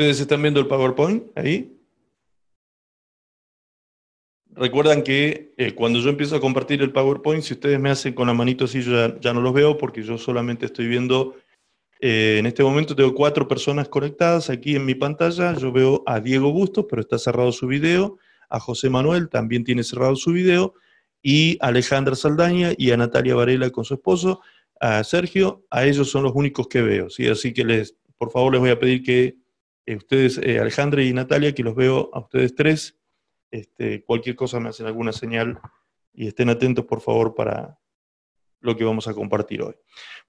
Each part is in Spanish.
¿Ustedes están viendo el PowerPoint ahí? Recuerdan que eh, cuando yo empiezo a compartir el PowerPoint, si ustedes me hacen con la manito así, yo ya, no los veo porque yo solamente estoy viendo, eh, en este momento tengo cuatro personas conectadas aquí en mi pantalla, yo veo a Diego Bustos, pero está cerrado su video, a José Manuel también tiene cerrado su video, y a Alejandra Saldaña y a Natalia Varela con su esposo, a Sergio, a ellos son los únicos que veo, ¿sí? así que les, por favor les voy a pedir que eh, ustedes, Alejandra y Natalia, que los veo a ustedes tres, este, cualquier cosa me hacen alguna señal y estén atentos, por favor, para lo que vamos a compartir hoy.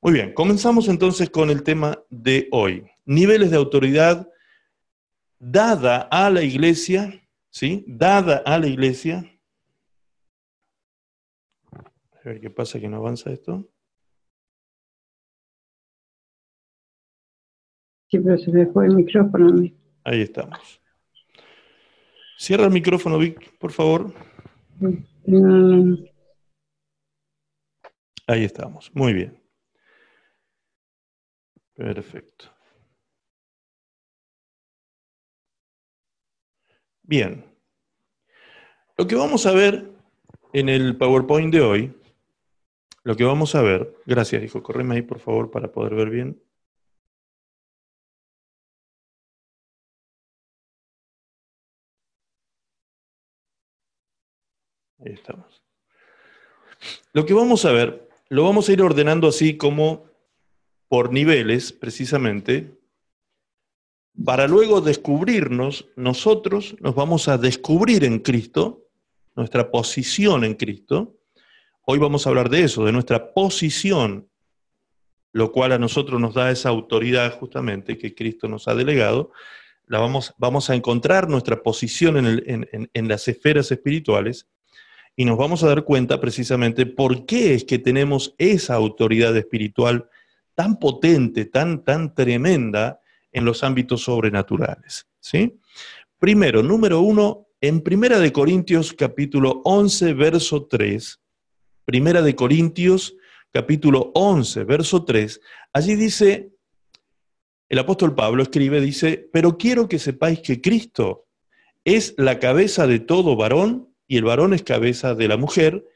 Muy bien, comenzamos entonces con el tema de hoy. Niveles de autoridad dada a la iglesia, ¿sí? Dada a la iglesia. A ver qué pasa que no avanza esto. Sí, pero se me fue el micrófono a. Ahí estamos. Cierra el micrófono, Vic, por favor. Ahí estamos, muy bien. Perfecto. Bien. Lo que vamos a ver en el PowerPoint de hoy, lo que vamos a ver, gracias hijo, correme ahí por favor para poder ver bien. Ahí estamos. Lo que vamos a ver, lo vamos a ir ordenando así como por niveles, precisamente, para luego descubrirnos, nosotros nos vamos a descubrir en Cristo, nuestra posición en Cristo. Hoy vamos a hablar de eso, de nuestra posición, lo cual a nosotros nos da esa autoridad justamente que Cristo nos ha delegado. La vamos, vamos a encontrar nuestra posición en, en las esferas espirituales y nos vamos a dar cuenta precisamente por qué es que tenemos esa autoridad espiritual tan potente, tan, tan tremenda en los ámbitos sobrenaturales. ¿sí? Primero, número uno, en Primera de Corintios capítulo 11, verso 3, Primera de Corintios capítulo 11, verso 3, allí dice, el apóstol Pablo escribe, dice, pero quiero que sepáis que Cristo es la cabeza de todo varón y el varón es cabeza de la mujer,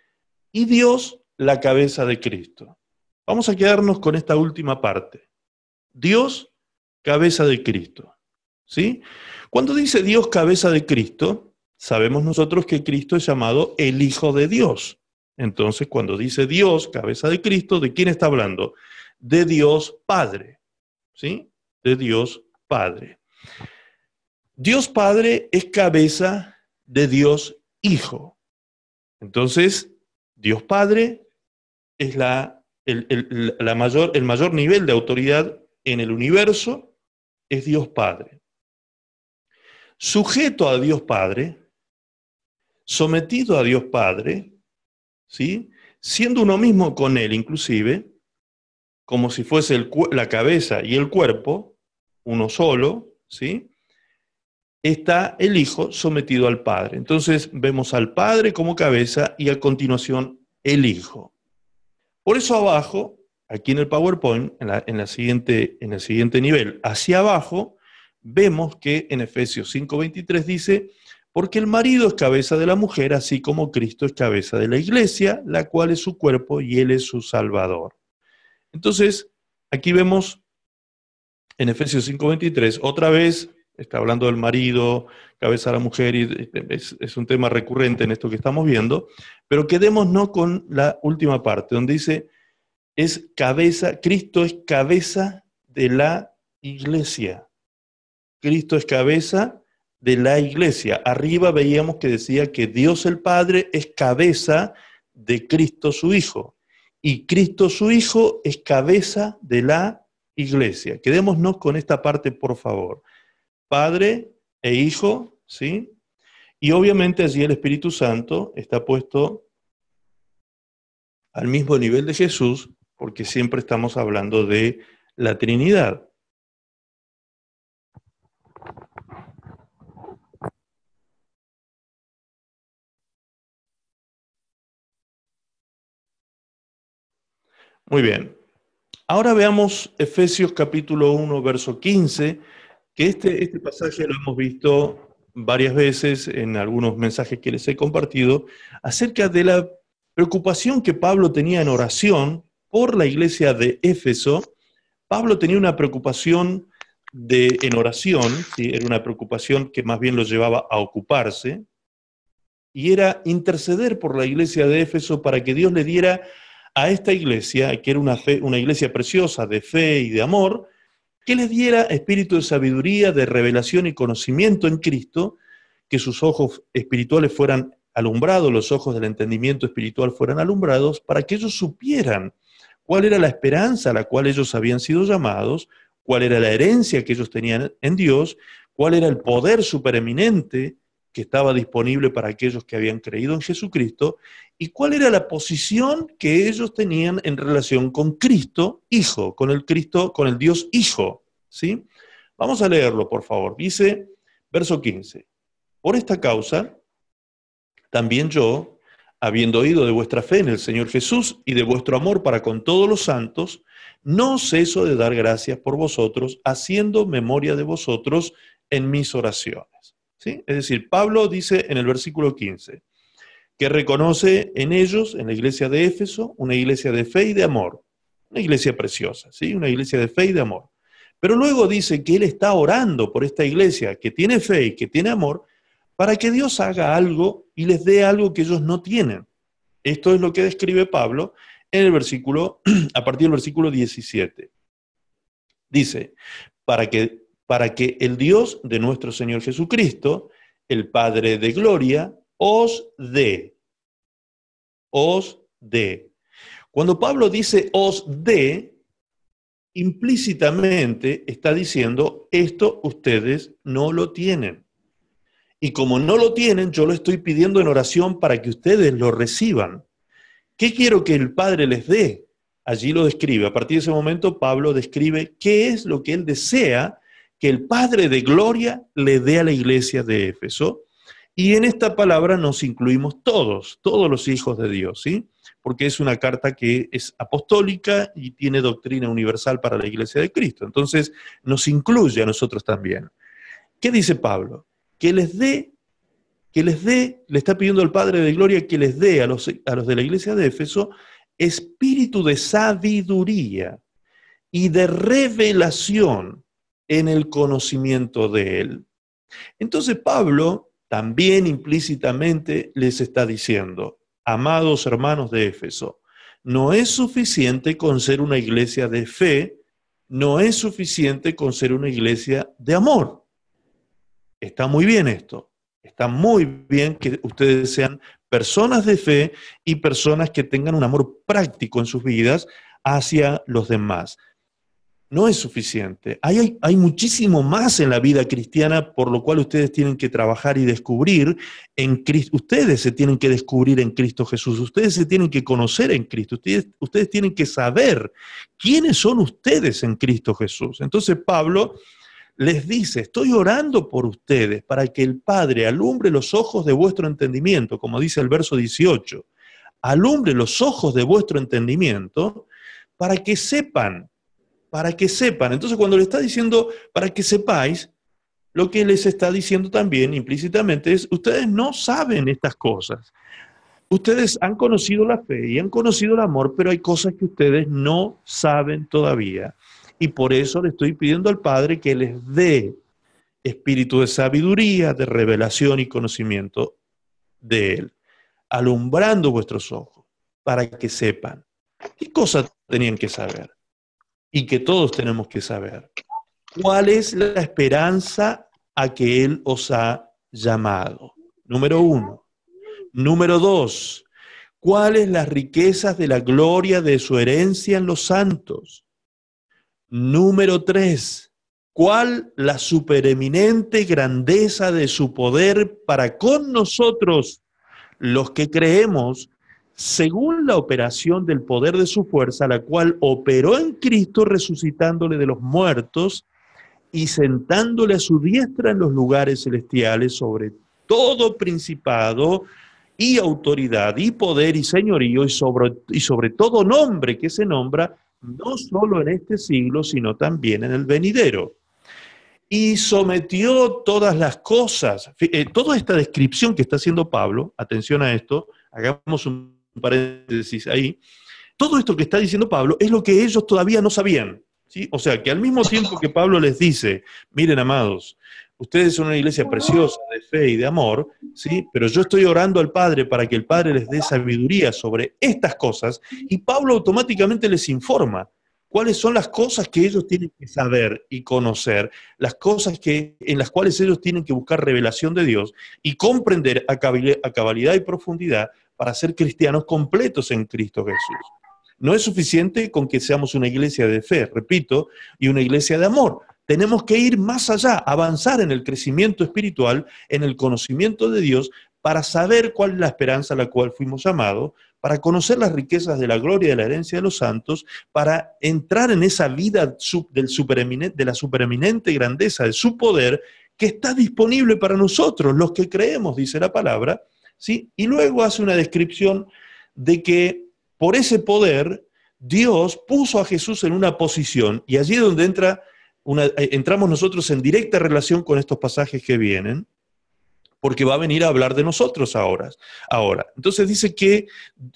y Dios la cabeza de Cristo. Vamos a quedarnos con esta última parte. Dios, cabeza de Cristo. ¿Sí? Cuando dice Dios, cabeza de Cristo, sabemos nosotros que Cristo es llamado el Hijo de Dios. Entonces, cuando dice Dios, cabeza de Cristo, ¿de quién está hablando? De Dios Padre. ¿Sí? De Dios Padre. Dios Padre es cabeza de Dios Hijo. Entonces, Dios Padre es la, el, la mayor, el mayor nivel de autoridad en el universo, es Dios Padre. Sujeto a Dios Padre, sometido a Dios Padre, ¿sí? siendo uno mismo con Él inclusive, como si fuese la cabeza y el cuerpo, uno solo, ¿sí? Está el Hijo sometido al Padre. Entonces vemos al Padre como cabeza y a continuación el Hijo. Por eso abajo, aquí en el PowerPoint, en, la, siguiente, en el siguiente nivel, hacia abajo, vemos que en Efesios 5:23 dice, porque el marido es cabeza de la mujer, así como Cristo es cabeza de la iglesia, la cual es su cuerpo y él es su salvador. Entonces, aquí vemos en Efesios 5:23, otra vez está hablando del marido, cabeza a la mujer, y es, un tema recurrente en esto que estamos viendo, pero quedémonos con la última parte, donde dice, es cabeza, Cristo es cabeza de la iglesia. Cristo es cabeza de la iglesia. Arriba veíamos que decía que Dios el Padre es cabeza de Cristo su Hijo. Y Cristo su Hijo es cabeza de la iglesia. Quedémonos con esta parte, por favor. Padre e Hijo, ¿sí? Y obviamente allí el Espíritu Santo está puesto al mismo nivel de Jesús, porque siempre estamos hablando de la Trinidad. Muy bien. Ahora veamos Efesios capítulo 1, verso 15 que este, este pasaje lo hemos visto varias veces en algunos mensajes que les he compartido, acerca de la preocupación que Pablo tenía en oración por la iglesia de Éfeso. Pablo tenía una preocupación de, en oración, era una preocupación que más bien lo llevaba a ocuparse, y era interceder por la iglesia de Éfeso para que Dios le diera a esta iglesia, que era una, una iglesia preciosa de fe y de amor, que les diera espíritu de sabiduría, de revelación y conocimiento en Cristo, que sus ojos espirituales fueran alumbrados, los ojos del entendimiento espiritual fueran alumbrados, para que ellos supieran cuál era la esperanza a la cual ellos habían sido llamados, cuál era la herencia que ellos tenían en Dios, cuál era el poder supereminente que estaba disponible para aquellos que habían creído en Jesucristo y cuál era la posición que ellos tenían en relación con Cristo Hijo, con el Cristo, con el Dios Hijo, ¿sí? Vamos a leerlo, por favor. Dice, verso 15. Por esta causa, también yo, habiendo oído de vuestra fe en el Señor Jesús y de vuestro amor para con todos los santos, no ceso de dar gracias por vosotros, haciendo memoria de vosotros en mis oraciones. Es decir, Pablo dice en el versículo 15 que reconoce en ellos, en la iglesia de Éfeso, una iglesia de fe y de amor, una iglesia preciosa, ¿sí? una iglesia de fe y de amor. Pero luego dice que él está orando por esta iglesia que tiene fe y que tiene amor para que Dios haga algo y les dé algo que ellos no tienen. Esto es lo que describe Pablo en el versículo, a partir del versículo 17. Dice, para que para que el Dios de nuestro Señor Jesucristo, el Padre de Gloria, os dé. Os dé. Cuando Pablo dice os dé, implícitamente está diciendo, esto ustedes no lo tienen. Y como no lo tienen, yo lo estoy pidiendo en oración para que ustedes lo reciban. ¿Qué quiero que el Padre les dé? Allí lo describe. A partir de ese momento, Pablo describe qué es lo que él desea que el Padre de Gloria le dé a la iglesia de Éfeso. Y en esta palabra nos incluimos todos, todos los hijos de Dios, ¿sí? Porque es una carta que es apostólica y tiene doctrina universal para la iglesia de Cristo. Entonces nos incluye a nosotros también. ¿Qué dice Pablo? Que les dé, que les dé, le está pidiendo al Padre de Gloria que les dé a los, a los de la iglesia de Éfeso espíritu de sabiduría y de revelación en el conocimiento de Él. Entonces Pablo también implícitamente les está diciendo, amados hermanos de Éfeso, no es suficiente con ser una iglesia de fe, no es suficiente con ser una iglesia de amor. Está muy bien esto, está muy bien que ustedes sean personas de fe y personas que tengan un amor práctico en sus vidas hacia los demás no es suficiente. Hay, hay, muchísimo más en la vida cristiana por lo cual ustedes tienen que trabajar y descubrir en Cristo. Ustedes se tienen que descubrir en Cristo Jesús. Ustedes se tienen que conocer en Cristo. Ustedes, ustedes tienen que saber quiénes son ustedes en Cristo Jesús. Entonces Pablo les dice, estoy orando por ustedes para que el Padre alumbre los ojos de vuestro entendimiento, como dice el verso 18. Alumbre los ojos de vuestro entendimiento para que sepan para que sepan. Entonces, cuando le está diciendo para que sepáis, lo que les está diciendo también implícitamente es, ustedes no saben estas cosas. Ustedes han conocido la fe y han conocido el amor, pero hay cosas que ustedes no saben todavía. Y por eso le estoy pidiendo al Padre que les dé espíritu de sabiduría, de revelación y conocimiento de Él, alumbrando vuestros ojos para que sepan. ¿Qué cosas tenían que saber? Y que todos tenemos que saber. ¿Cuál es la esperanza a que Él os ha llamado? Número uno. Número dos, ¿cuáles las riquezas de la gloria de su herencia en los santos? Número tres, ¿cuál la supereminente grandeza de su poder para con nosotros, los que creemos, según la operación del poder de su fuerza, la cual operó en Cristo resucitándole de los muertos y sentándole a su diestra en los lugares celestiales sobre todo principado y autoridad y poder y señorío y sobre, todo nombre que se nombra no solo en este siglo, sino también en el venidero. y sometió todas las cosas. Eh, toda esta descripción que está haciendo Pablo, atención a esto, hagamos un paréntesis ahí, todo esto que está diciendo Pablo es lo que ellos todavía no sabían. ¿sí? O sea, que al mismo tiempo que Pablo les dice, miren amados, ustedes son una iglesia preciosa de fe y de amor, ¿sí? pero yo estoy orando al Padre para que el Padre les dé sabiduría sobre estas cosas, y Pablo automáticamente les informa cuáles son las cosas que ellos tienen que saber y conocer, las cosas que, en las cuales ellos tienen que buscar revelación de Dios y comprender a cabalidad y profundidad para ser cristianos completos en Cristo Jesús. No es suficiente con que seamos una iglesia de fe, repito, y una iglesia de amor. Tenemos que ir más allá, avanzar en el crecimiento espiritual, en el conocimiento de Dios, para saber cuál es la esperanza a la cual fuimos llamados, para conocer las riquezas de la gloria y de la herencia de los santos, para entrar en esa vida de la supereminente grandeza de su poder que está disponible para nosotros, los que creemos, dice la palabra, ¿sí? Y luego hace una descripción de que por ese poder, Dios puso a Jesús en una posición, y allí es donde entra eh, entramos nosotros en directa relación con estos pasajes que vienen, porque va a venir a hablar de nosotros ahora. Ahora, entonces dice que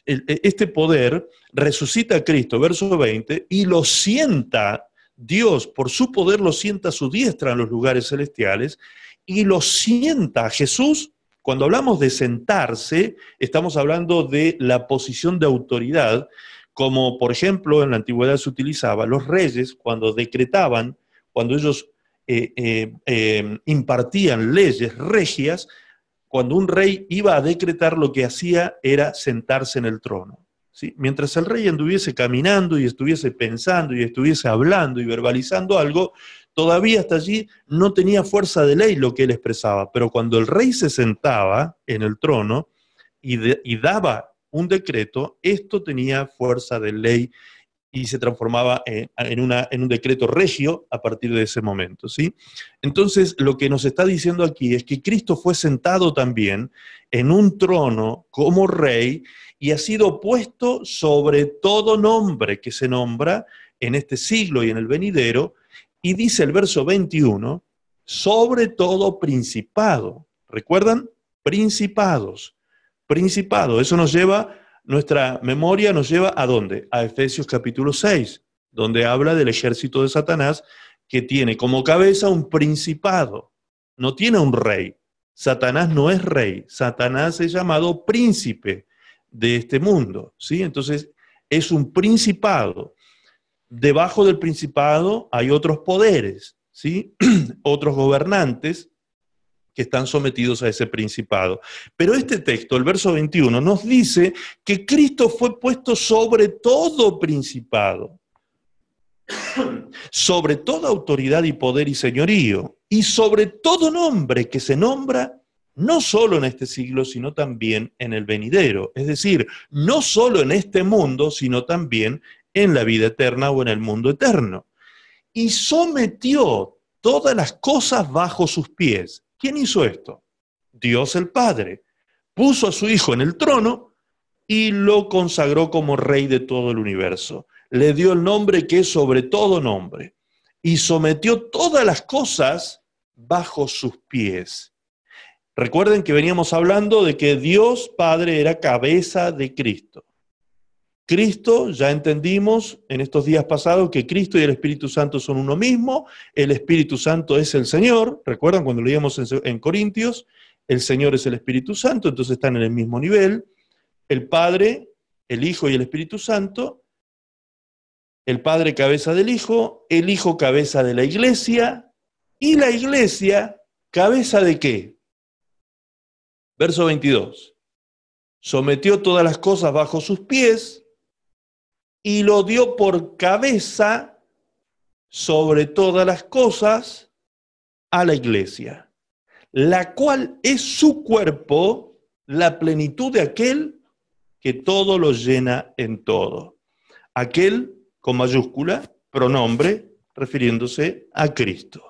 e, este poder resucita a Cristo, verso 20, y lo sienta, Dios por su poder lo sienta a su diestra en los lugares celestiales, y lo sienta Jesús cuando hablamos de sentarse, estamos hablando de la posición de autoridad, como por ejemplo en la antigüedad se utilizaba, los reyes cuando decretaban, cuando ellos eh, eh, eh, impartían leyes regias, cuando un rey iba a decretar lo que hacía era sentarse en el trono. Mientras el rey anduviese caminando y estuviese pensando y estuviese hablando y verbalizando algo, todavía hasta allí no tenía fuerza de ley lo que él expresaba, pero cuando el rey se sentaba en el trono y, daba un decreto, esto tenía fuerza de ley y se transformaba en, un decreto regio a partir de ese momento. ¿sí? Entonces, lo que nos está diciendo aquí es que Cristo fue sentado también en un trono como rey y ha sido puesto sobre todo nombre que se nombra en este siglo y en el venidero, y dice el verso 21, sobre todo principado. ¿Recuerdan? Principados. Principado. Eso nos lleva, nuestra memoria nos lleva a dónde? A Efesios capítulo 6, donde habla del ejército de Satanás que tiene como cabeza un principado. No tiene un rey. Satanás no es rey. Satanás es llamado príncipe de este mundo. ¿sí? Entonces, es un principado debajo del principado hay otros poderes, ¿sí? otros gobernantes que están sometidos a ese principado. Pero este texto, el verso 21, nos dice que Cristo fue puesto sobre todo principado, sobre toda autoridad y poder y señorío, y sobre todo nombre que se nombra no solo en este siglo, sino también en el venidero. Es decir, no solo en este mundo, sino también en la vida eterna o en el mundo eterno. Y sometió todas las cosas bajo sus pies. ¿Quién hizo esto? Dios el Padre. Puso a su Hijo en el trono y lo consagró como rey de todo el universo. Le dio el nombre que es sobre todo nombre. Y sometió todas las cosas bajo sus pies. Recuerden que veníamos hablando de que Dios Padre era cabeza de Cristo. Cristo, ya entendimos en estos días pasados que Cristo y el Espíritu Santo son uno mismo, el Espíritu Santo es el Señor, recuerdan cuando leíamos en, Corintios, el Señor es el Espíritu Santo, entonces están en el mismo nivel, el Padre, el Hijo y el Espíritu Santo, el Padre cabeza del Hijo, el Hijo cabeza de la Iglesia, y la Iglesia cabeza de qué? Verso 22. Sometió todas las cosas bajo sus pies y lo dio por cabeza sobre todas las cosas a la iglesia, la cual es su cuerpo, la plenitud de aquel que todo lo llena en todo. Aquel con mayúscula, pronombre, refiriéndose a Cristo.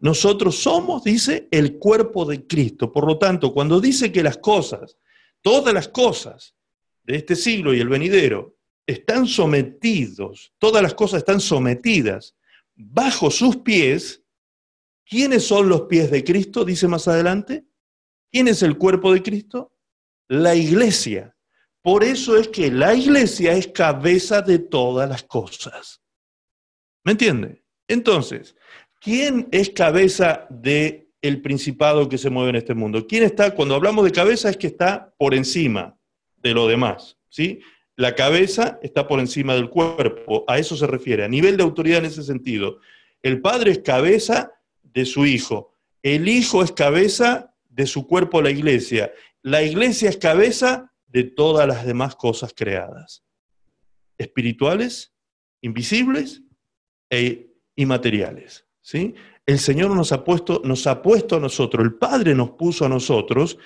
Nosotros somos, dice, el cuerpo de Cristo. Por lo tanto, cuando dice que las cosas, todas las cosas de este siglo y el venidero, están sometidos, todas las cosas están sometidas bajo sus pies, ¿Quiénes son los pies de Cristo? Dice más adelante. ¿Quién es el cuerpo de Cristo? La iglesia. Por eso es que la iglesia es cabeza de todas las cosas. ¿Me entiende? Entonces, ¿quién es cabeza del el principado que se mueve en este mundo? ¿Quién está, cuando hablamos de cabeza, es que está por encima de lo demás? ¿sí? La cabeza está por encima del cuerpo, a eso se refiere, a nivel de autoridad en ese sentido. El padre es cabeza de su hijo, el hijo es cabeza de su cuerpo, la iglesia, la iglesia es cabeza de todas las demás cosas creadas, espirituales, invisibles e inmateriales. ¿Sí? El Señor nos ha, puesto, nos ha puesto a nosotros, el Padre nos puso a nosotros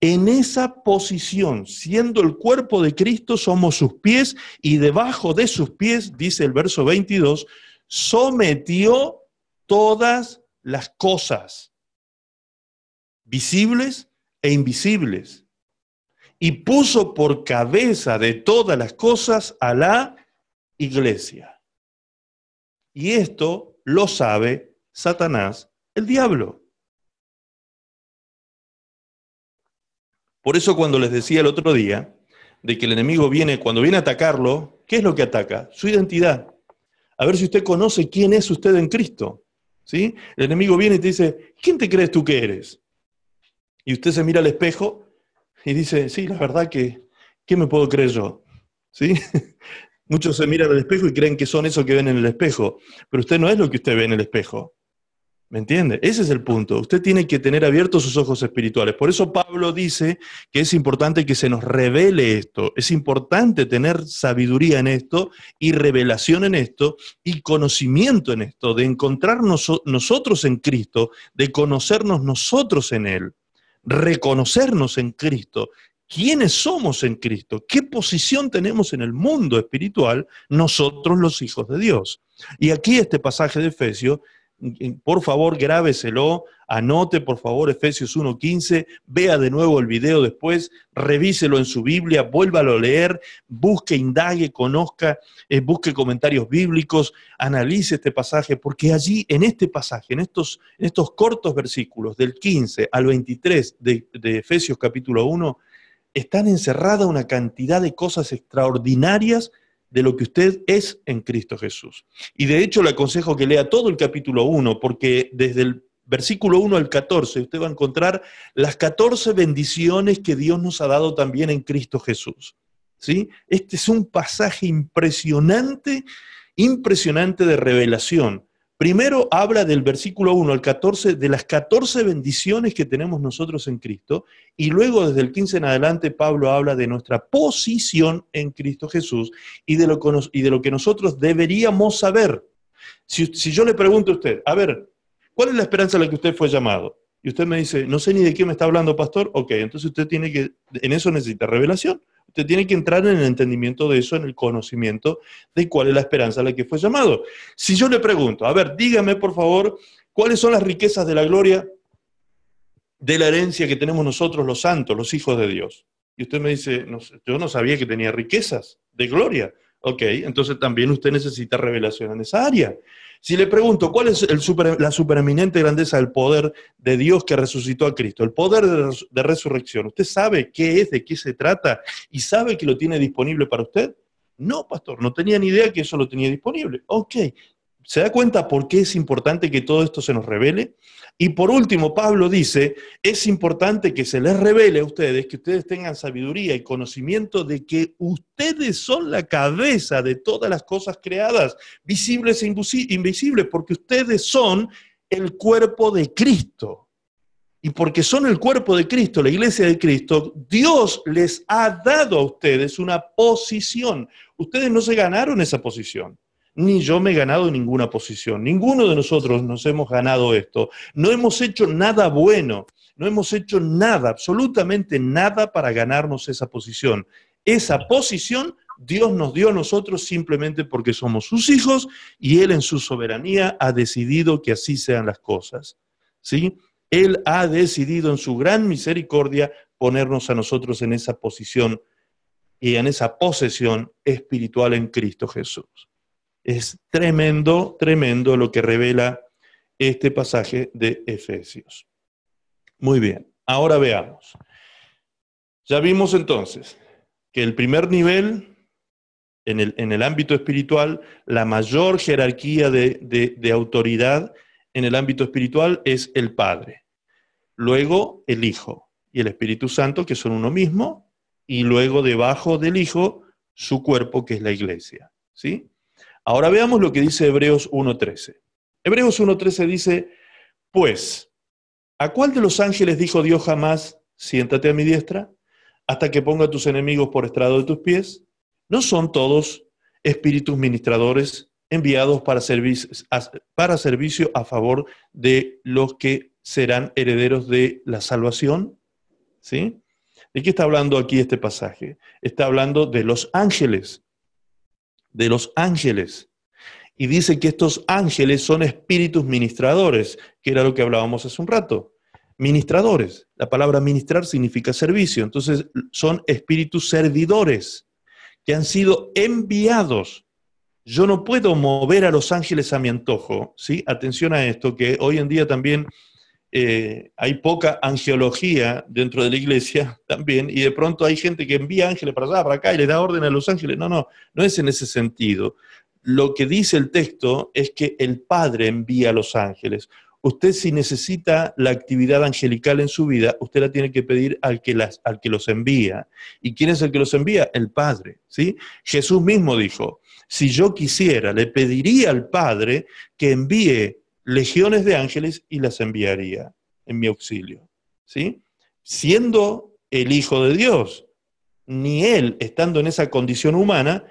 en esa posición, siendo el cuerpo de Cristo, somos sus pies y debajo de sus pies, dice el verso 22, sometió todas las cosas, visibles e invisibles, y puso por cabeza de todas las cosas a la iglesia. Y esto lo sabe Satanás, el diablo. Por eso cuando les decía el otro día de que el enemigo viene, cuando viene a atacarlo, ¿qué es lo que ataca? Su identidad. A ver si usted conoce quién es usted en Cristo. ¿sí? El enemigo viene y te dice, ¿quién te crees tú que eres? Y usted se mira al espejo y dice, sí, la verdad que, ¿qué me puedo creer yo? ¿Sí? Muchos se miran al espejo y creen que son eso que ven en el espejo, pero usted no es lo que usted ve en el espejo. ¿Me entiende? Ese es el punto. Usted tiene que tener abiertos sus ojos espirituales. Por eso Pablo dice que es importante que se nos revele esto. Es importante tener sabiduría en esto y revelación en esto y conocimiento en esto, de encontrarnos nosotros en Cristo, de conocernos nosotros en Él, reconocernos en Cristo. ¿Quiénes somos en Cristo? ¿Qué posición tenemos en el mundo espiritual nosotros los hijos de Dios? Y aquí este pasaje de Efesios por favor grábeselo, anote por favor Efesios 1.15, vea de nuevo el video después, revíselo en su Biblia, vuélvalo a leer, busque, indague, conozca, eh, busque comentarios bíblicos, analice este pasaje, porque allí en este pasaje, en estos, en estos cortos versículos del 15 al 23 de, de Efesios capítulo 1, están encerradas una cantidad de cosas extraordinarias de lo que usted es en Cristo Jesús. Y de hecho le aconsejo que lea todo el capítulo 1, porque desde el versículo 1 al 14 usted va a encontrar las 14 bendiciones que Dios nos ha dado también en Cristo Jesús. ¿Sí? Este es un pasaje impresionante, impresionante de revelación Primero habla del versículo 1 al 14 de las 14 bendiciones que tenemos nosotros en Cristo y luego desde el 15 en adelante Pablo habla de nuestra posición en Cristo Jesús y de lo, que nosotros deberíamos saber. Si, si, yo le pregunto a usted, a ver, ¿cuál es la esperanza a la que usted fue llamado? Y usted me dice, no sé ni de qué me está hablando, pastor. Ok, entonces usted tiene que, en eso necesita revelación. Usted tiene que entrar en el entendimiento de eso, en el conocimiento de cuál es la esperanza a la que fue llamado. Si yo le pregunto, a ver, dígame por favor, ¿cuáles son las riquezas de la gloria de la herencia que tenemos nosotros los santos, los hijos de Dios? Y usted me dice, yo no sabía que tenía riquezas de gloria. Ok, entonces también usted necesita revelación en esa área. Si le pregunto, ¿cuál es la supereminente grandeza del poder de Dios que resucitó a Cristo? El poder de, resurrección. ¿Usted sabe qué es, de qué se trata y sabe que lo tiene disponible para usted? No, pastor, no tenía ni idea que eso lo tenía disponible. Ok, ¿Se da cuenta por qué es importante que todo esto se nos revele? Y por último, Pablo dice, es importante que se les revele a ustedes, que ustedes tengan sabiduría y conocimiento de que ustedes son la cabeza de todas las cosas creadas, visibles e invisibles, porque ustedes son el cuerpo de Cristo. Y porque son el cuerpo de Cristo, la iglesia de Cristo, Dios les ha dado a ustedes una posición. Ustedes no se ganaron esa posición ni yo me he ganado ninguna posición. Ninguno de nosotros nos hemos ganado esto. No hemos hecho nada bueno, no hemos hecho nada, absolutamente nada para ganarnos esa posición. Esa posición Dios nos dio a nosotros simplemente porque somos sus hijos y Él en su soberanía ha decidido que así sean las cosas. ¿Sí? Él ha decidido en su gran misericordia ponernos a nosotros en esa posición y en esa posesión espiritual en Cristo Jesús. Es tremendo, tremendo lo que revela este pasaje de Efesios. Muy bien, ahora veamos. Ya vimos entonces que el primer nivel, en el, en el ámbito espiritual, la mayor jerarquía de, de autoridad en el ámbito espiritual es el Padre. Luego el Hijo y el Espíritu Santo, que son uno mismo, y luego debajo del Hijo su cuerpo, que es la iglesia. ¿sí? Ahora veamos lo que dice Hebreos 1.13. Hebreos 1.13 dice, pues, ¿a cuál de los ángeles dijo Dios jamás, siéntate a mi diestra, hasta que ponga a tus enemigos por estrado de tus pies? ¿No son todos espíritus ministradores enviados para, servicio a favor de los que serán herederos de la salvación? ¿Sí? ¿De qué está hablando aquí este pasaje? Está hablando de los ángeles, de los ángeles. Y dice que estos ángeles son espíritus ministradores, que era lo que hablábamos hace un rato. Ministradores. La palabra ministrar significa servicio. Entonces son espíritus servidores que han sido enviados. Yo no puedo mover a los ángeles a mi antojo, ¿sí? Atención a esto, que hoy en día también eh, hay poca angeología dentro de la iglesia también, y de pronto hay gente que envía ángeles para allá, para acá, y le da orden a los ángeles. No, no, no es en ese sentido. Lo que dice el texto es que el Padre envía a los ángeles. Usted si necesita la actividad angelical en su vida, usted la tiene que pedir al que, las, al que los envía. ¿Y quién es el que los envía? El Padre. ¿sí? Jesús mismo dijo, si yo quisiera, le pediría al Padre que envíe legiones de ángeles y las enviaría en mi auxilio. ¿sí? Siendo el Hijo de Dios, ni él, estando en esa condición humana,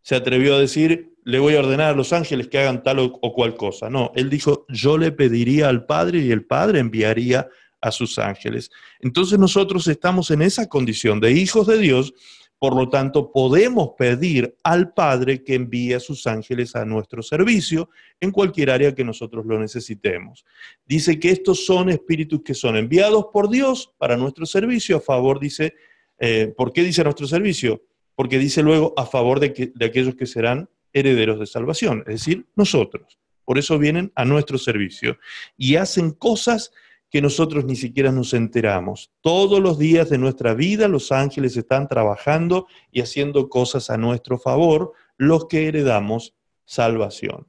se atrevió a decir, le voy a ordenar a los ángeles que hagan tal o, cual cosa. No, él dijo, yo le pediría al Padre y el Padre enviaría a sus ángeles. Entonces nosotros estamos en esa condición de hijos de Dios por lo tanto, podemos pedir al Padre que envíe a sus ángeles a nuestro servicio en cualquier área que nosotros lo necesitemos. Dice que estos son espíritus que son enviados por Dios para nuestro servicio a favor, dice, eh, ¿por qué dice nuestro servicio? Porque dice luego a favor de, de aquellos que serán herederos de salvación, es decir, nosotros. Por eso vienen a nuestro servicio y hacen cosas que nosotros ni siquiera nos enteramos. Todos los días de nuestra vida los ángeles están trabajando y haciendo cosas a nuestro favor, los que heredamos salvación.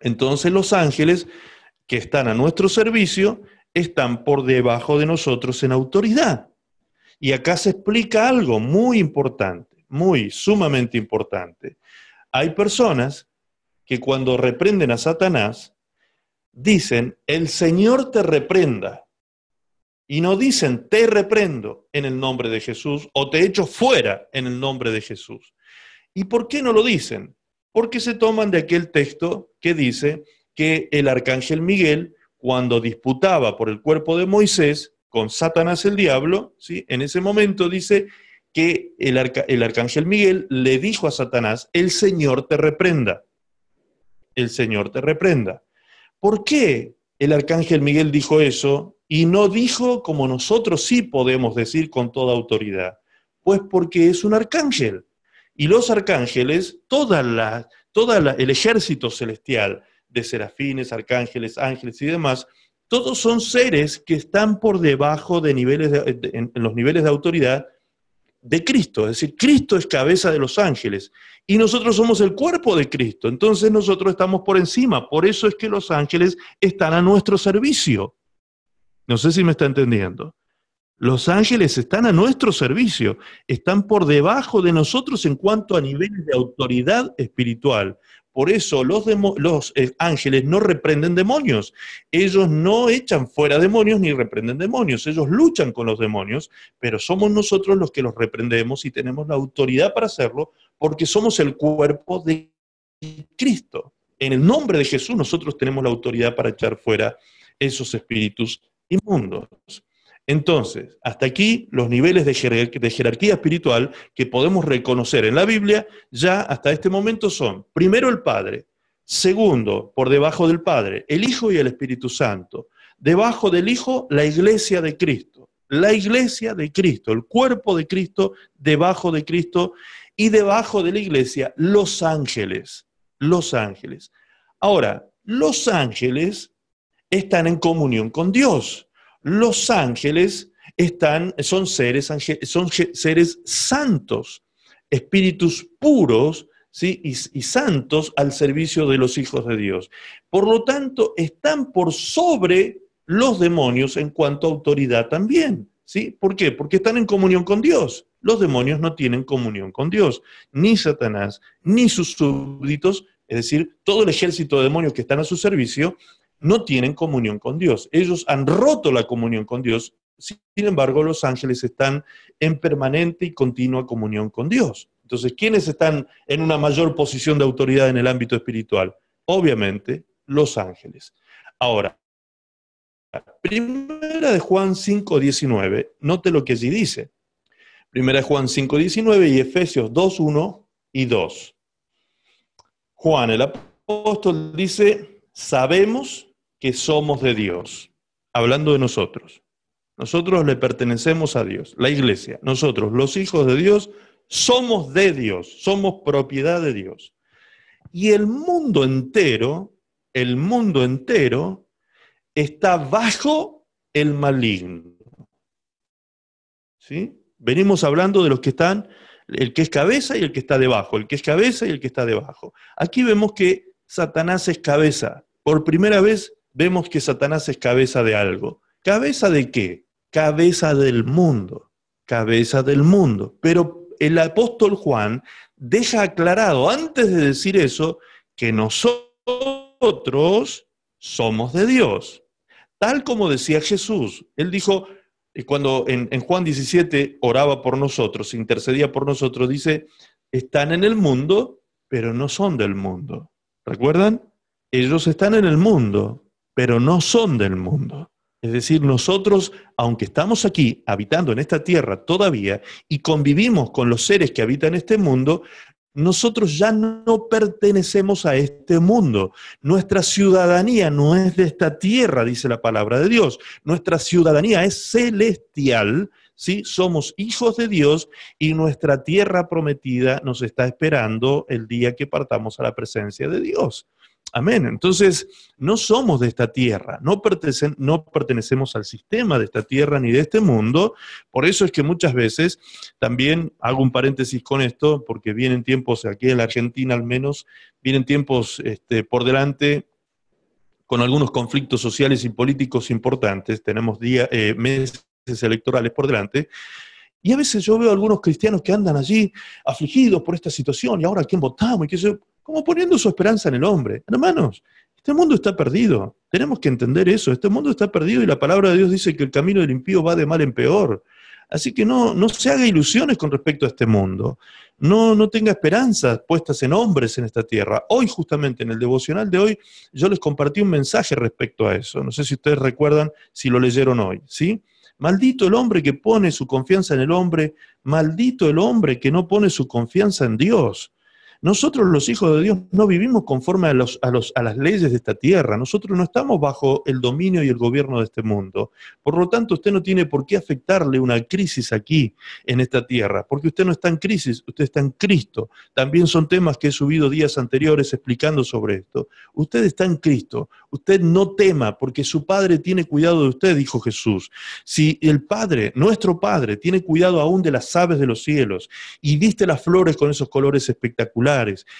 Entonces los ángeles que están a nuestro servicio están por debajo de nosotros en autoridad. Y acá se explica algo muy importante, muy sumamente importante. Hay personas que cuando reprenden a Satanás, dicen, el Señor te reprenda. Y no dicen, te reprendo en el nombre de Jesús o te echo fuera en el nombre de Jesús. ¿Y por qué no lo dicen? Porque se toman de aquel texto que dice que el arcángel Miguel, cuando disputaba por el cuerpo de Moisés con Satanás el diablo, ¿sí? en ese momento dice que el, el arcángel Miguel le dijo a Satanás, el Señor te reprenda. El Señor te reprenda. ¿Por qué el arcángel Miguel dijo eso y no dijo como nosotros sí podemos decir con toda autoridad? Pues porque es un arcángel. Y los arcángeles, toda la, toda el ejército celestial de serafines, arcángeles, ángeles y demás, todos son seres que están por debajo de niveles en los niveles de autoridad de Cristo. Es decir, Cristo es cabeza de los ángeles y nosotros somos el cuerpo de Cristo. Entonces nosotros estamos por encima. Por eso es que los ángeles están a nuestro servicio. No sé si me está entendiendo. Los ángeles están a nuestro servicio, están por debajo de nosotros en cuanto a niveles de autoridad espiritual. Por eso los, eh, ángeles no reprenden demonios. Ellos no echan fuera demonios ni reprenden demonios. Ellos luchan con los demonios, pero somos nosotros los que los reprendemos y tenemos la autoridad para hacerlo porque somos el cuerpo de Cristo. En el nombre de Jesús nosotros tenemos la autoridad para echar fuera esos espíritus inmundos. Entonces, hasta aquí los niveles de, jerarquía espiritual que podemos reconocer en la Biblia ya hasta este momento son, primero el Padre, segundo, por debajo del Padre, el Hijo y el Espíritu Santo, debajo del Hijo, la iglesia de Cristo, la iglesia de Cristo, el cuerpo de Cristo, debajo de Cristo y debajo de la iglesia, los ángeles, los ángeles. Ahora, los ángeles están en comunión con Dios. Los ángeles están, son, seres, son seres santos, espíritus puros ¿sí? y, y santos al servicio de los hijos de Dios. Por lo tanto, están por sobre los demonios en cuanto a autoridad también. ¿sí? ¿Por qué? Porque están en comunión con Dios. Los demonios no tienen comunión con Dios, ni Satanás, ni sus súbditos, es decir, todo el ejército de demonios que están a su servicio, no tienen comunión con Dios. Ellos han roto la comunión con Dios. Sin embargo, los ángeles están en permanente y continua comunión con Dios. Entonces, ¿quiénes están en una mayor posición de autoridad en el ámbito espiritual? Obviamente, los ángeles. Ahora, primera de Juan 5.19, note lo que allí dice. Primera de Juan 5.19 y Efesios 2.1 y 2. Juan, el apóstol, dice, sabemos que somos de Dios, hablando de nosotros. Nosotros le pertenecemos a Dios, la iglesia. Nosotros, los hijos de Dios, somos de Dios, somos propiedad de Dios. Y el mundo entero, el mundo entero está bajo el maligno. ¿Sí? Venimos hablando de los que están, el que es cabeza y el que está debajo, el que es cabeza y el que está debajo. Aquí vemos que Satanás es cabeza. Por primera vez vemos que Satanás es cabeza de algo. ¿Cabeza de qué? Cabeza del mundo. Cabeza del mundo. Pero el apóstol Juan deja aclarado antes de decir eso que nosotros somos de Dios. Tal como decía Jesús. Él dijo, eh, cuando en, Juan 17 oraba por nosotros, intercedía por nosotros, dice, están en el mundo, pero no son del mundo. ¿Recuerdan? Ellos están en el mundo, pero no son del mundo. Es decir, nosotros, aunque estamos aquí habitando en esta tierra todavía y convivimos con los seres que habitan este mundo, nosotros ya no pertenecemos a este mundo. Nuestra ciudadanía no es de esta tierra, dice la palabra de Dios. Nuestra ciudadanía es celestial, ¿sí? Somos hijos de Dios y nuestra tierra prometida nos está esperando el día que partamos a la presencia de Dios. Amén. Entonces, no somos de esta tierra, no, no, pertenecemos al sistema de esta tierra ni de este mundo. Por eso es que muchas veces, también hago un paréntesis con esto, porque vienen tiempos, aquí en la Argentina al menos, vienen tiempos este, por delante con algunos conflictos sociales y políticos importantes, tenemos eh, meses electorales por delante, y a veces yo veo algunos cristianos que andan allí afligidos por esta situación, y ahora a quién votamos, y qué sé como poniendo su esperanza en el hombre. Hermanos, este mundo está perdido. Tenemos que entender eso. Este mundo está perdido y la palabra de Dios dice que el camino del impío va de mal en peor. Así que no, no se haga ilusiones con respecto a este mundo. No, no tenga esperanzas puestas en hombres en esta tierra. Hoy, justamente en el devocional de hoy, yo les compartí un mensaje respecto a eso. No sé si ustedes recuerdan si lo leyeron hoy, ¿sí? Maldito el hombre que pone su confianza en el hombre, maldito el hombre que no pone su confianza en Dios. Nosotros los hijos de Dios no vivimos conforme a, los, las leyes de esta tierra, nosotros no estamos bajo el dominio y el gobierno de este mundo. Por lo tanto, usted no tiene por qué afectarle una crisis aquí, en esta tierra, porque usted no está en crisis, usted está en Cristo. También son temas que he subido días anteriores explicando sobre esto. Usted está en Cristo, usted no tema, porque su Padre tiene cuidado de usted, dijo Jesús. Si el Padre, nuestro Padre, tiene cuidado aún de las aves de los cielos y viste las flores con esos colores espectaculares,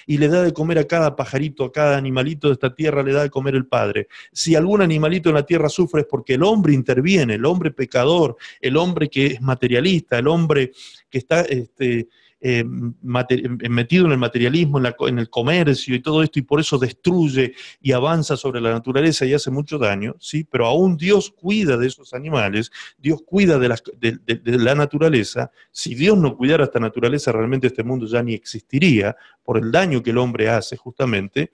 y le da de comer a cada pajarito, a cada animalito de esta tierra, le da de comer el Padre. Si algún animalito en la tierra sufre es porque el hombre interviene, el hombre pecador, el hombre que es materialista, el hombre que está... Este, eh, metido en el materialismo, en, el comercio y todo esto, y por eso destruye y avanza sobre la naturaleza y hace mucho daño, ¿sí? Pero aún Dios cuida de esos animales, Dios cuida de la, naturaleza. Si Dios no cuidara esta naturaleza, realmente este mundo ya ni existiría por el daño que el hombre hace justamente.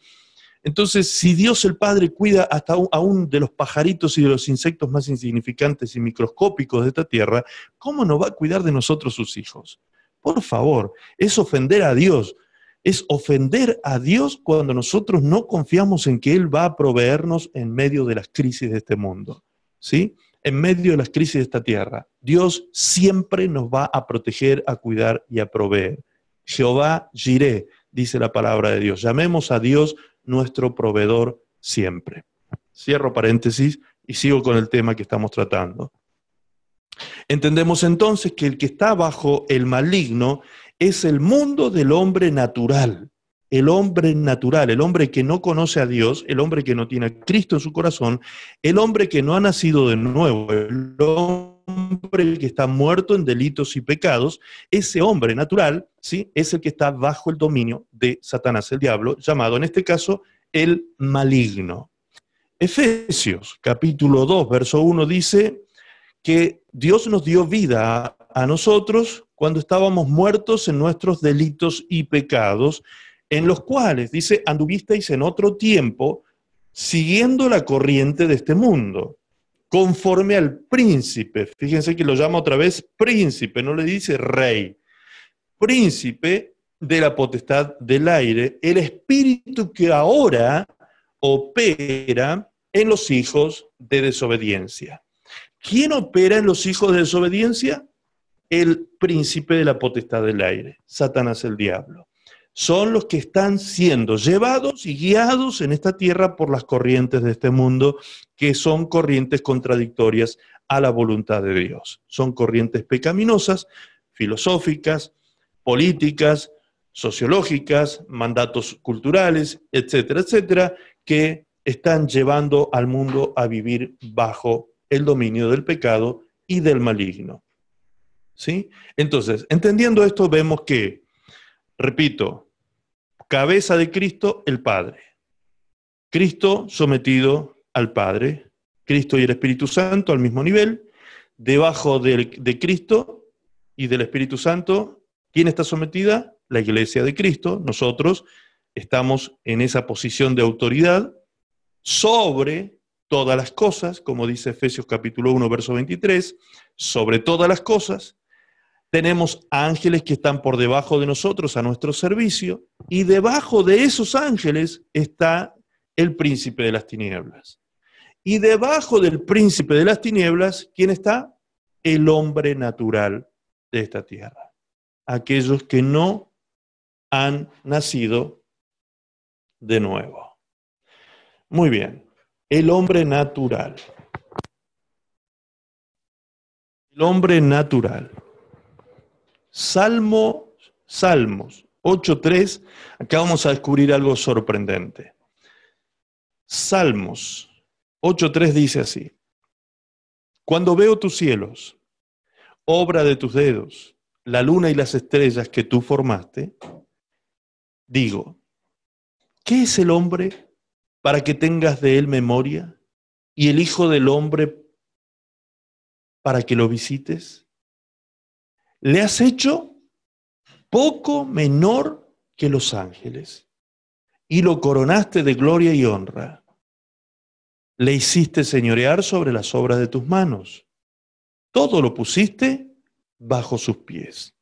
Entonces, si Dios el Padre cuida hasta aún de los pajaritos y de los insectos más insignificantes y microscópicos de esta tierra, ¿cómo no va a cuidar de nosotros sus hijos? Por favor, es ofender a Dios. Es ofender a Dios cuando nosotros no confiamos en que Él va a proveernos en medio de las crisis de este mundo. ¿Sí? En medio de las crisis de esta tierra. Dios siempre nos va a proteger, a cuidar y a proveer. Jehová Jiré, dice la palabra de Dios. Llamemos a Dios nuestro proveedor siempre. Cierro paréntesis y sigo con el tema que estamos tratando. Entendemos entonces que el que está bajo el maligno es el mundo del hombre natural, el hombre natural, el hombre que no conoce a Dios, el hombre que no tiene a Cristo en su corazón, el hombre que no ha nacido de nuevo, el hombre que está muerto en delitos y pecados, ese hombre natural, ¿sí? Es el que está bajo el dominio de Satanás, el diablo, llamado en este caso el maligno. Efesios capítulo 2, verso 1 dice que Dios nos dio vida a nosotros cuando estábamos muertos en nuestros delitos y pecados, en los cuales, dice, anduvisteis en otro tiempo siguiendo la corriente de este mundo, conforme al príncipe. Fíjense que lo llama otra vez príncipe, no le dice rey. Príncipe de la potestad del aire, el espíritu que ahora opera en los hijos de desobediencia. ¿Quién opera en los hijos de desobediencia? El príncipe de la potestad del aire, Satanás el diablo. Son los que están siendo llevados y guiados en esta tierra por las corrientes de este mundo, que son corrientes contradictorias a la voluntad de Dios. Son corrientes pecaminosas, filosóficas, políticas, sociológicas, mandatos culturales, etcétera, etcétera, que están llevando al mundo a vivir bajo el dominio del pecado y del maligno. ¿Sí? Entonces, entendiendo esto, vemos que, repito, cabeza de Cristo, el Padre. Cristo sometido al Padre, Cristo y el Espíritu Santo al mismo nivel, debajo de, de Cristo y del Espíritu Santo, ¿quién está sometida? La iglesia de Cristo, nosotros estamos en esa posición de autoridad sobre todas las cosas, como dice Efesios capítulo 1, verso 23, sobre todas las cosas. Tenemos ángeles que están por debajo de nosotros a nuestro servicio y debajo de esos ángeles está el príncipe de las tinieblas. Y debajo del príncipe de las tinieblas, ¿quién está? El hombre natural de esta tierra. Aquellos que no han nacido de nuevo. Muy bien. El hombre natural. El hombre natural. Salmo, Salmos 8.3. Acá vamos a descubrir algo sorprendente. Salmos 8.3 dice así. Cuando veo tus cielos, obra de tus dedos, la luna y las estrellas que tú formaste, digo, ¿qué es el hombre para que tengas de él memoria, y el Hijo del Hombre para que lo visites? Le has hecho poco menor que los ángeles, y lo coronaste de gloria y honra. Le hiciste señorear sobre las obras de tus manos. Todo lo pusiste bajo sus pies.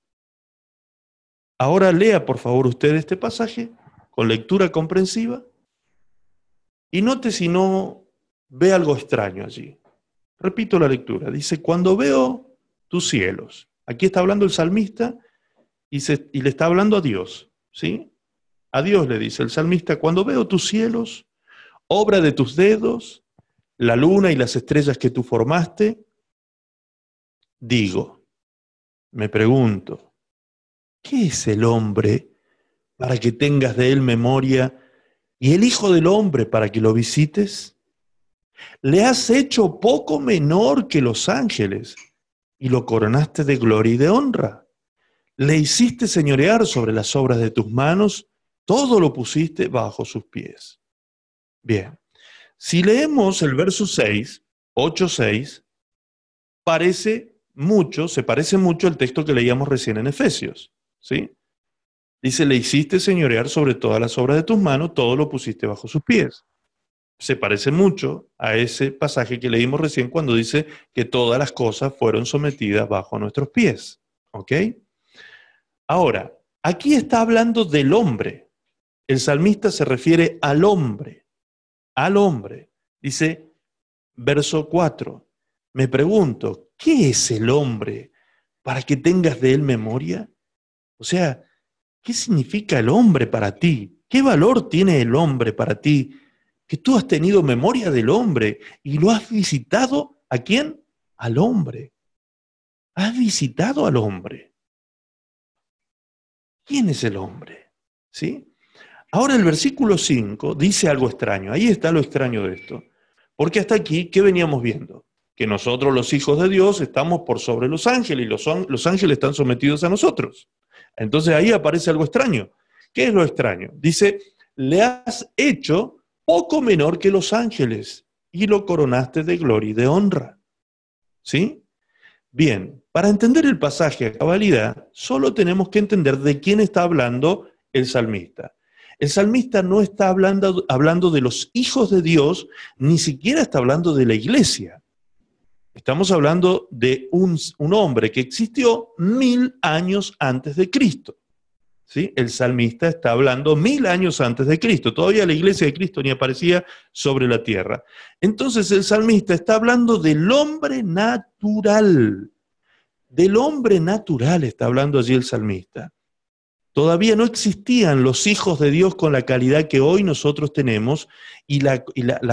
Ahora lea, por favor, usted este pasaje con lectura comprensiva y note si no ve algo extraño allí. Repito la lectura. Dice, cuando veo tus cielos, aquí está hablando el salmista y, le está hablando a Dios, ¿sí? A Dios le dice el salmista, cuando veo tus cielos, obra de tus dedos, la luna y las estrellas que tú formaste, digo, me pregunto, ¿qué es el hombre para que tengas de él memoria y el Hijo del Hombre para que lo visites? Le has hecho poco menor que los ángeles y lo coronaste de gloria y de honra. Le hiciste señorear sobre las obras de tus manos, todo lo pusiste bajo sus pies. Bien, si leemos el verso 6, 8, 6, parece mucho, se parece mucho al texto que leíamos recién en Efesios, ¿sí? Dice, le hiciste señorear sobre todas las obras de tus manos, todo lo pusiste bajo sus pies. Se parece mucho a ese pasaje que leímos recién cuando dice que todas las cosas fueron sometidas bajo nuestros pies. ¿Ok? Ahora, aquí está hablando del hombre. El salmista se refiere al hombre. Al hombre. Dice, verso 4. Me pregunto, ¿qué es el hombre para que tengas de él memoria? O sea, ¿Qué significa el hombre para ti? ¿Qué valor tiene el hombre para ti que tú has tenido memoria del hombre y lo has visitado a quién? Al hombre. Has visitado al hombre. ¿Quién es el hombre? ¿Sí? Ahora el versículo 5 dice algo extraño. Ahí está lo extraño de esto. Porque hasta aquí, ¿qué veníamos viendo? Que nosotros los hijos de Dios estamos por sobre los ángeles y los, los ángeles están sometidos a nosotros. Entonces ahí aparece algo extraño. ¿Qué es lo extraño? Dice, le has hecho poco menor que los ángeles y lo coronaste de gloria y de honra. ¿Sí? Bien, para entender el pasaje a cabalidad, solo tenemos que entender de quién está hablando el salmista. El salmista no está hablando, hablando de los hijos de Dios, ni siquiera está hablando de la iglesia. Estamos hablando de un, hombre que existió mil años antes de Cristo. El salmista está hablando mil años antes de Cristo. Todavía la iglesia de Cristo ni aparecía sobre la tierra. Entonces el salmista está hablando del hombre natural. Del hombre natural está hablando allí el salmista. Todavía no existían los hijos de Dios con la calidad que hoy nosotros tenemos y, la,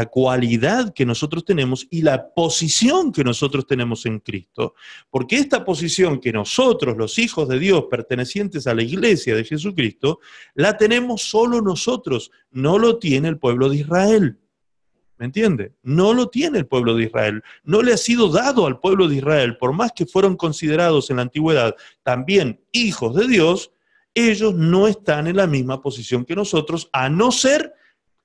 cualidad que nosotros tenemos y la posición que nosotros tenemos en Cristo. Porque esta posición que nosotros, los hijos de Dios pertenecientes a la iglesia de Jesucristo, la tenemos solo nosotros, no lo tiene el pueblo de Israel. ¿Me entiende? No lo tiene el pueblo de Israel. No le ha sido dado al pueblo de Israel, por más que fueron considerados en la antigüedad también hijos de Dios, ellos no están en la misma posición que nosotros, a no ser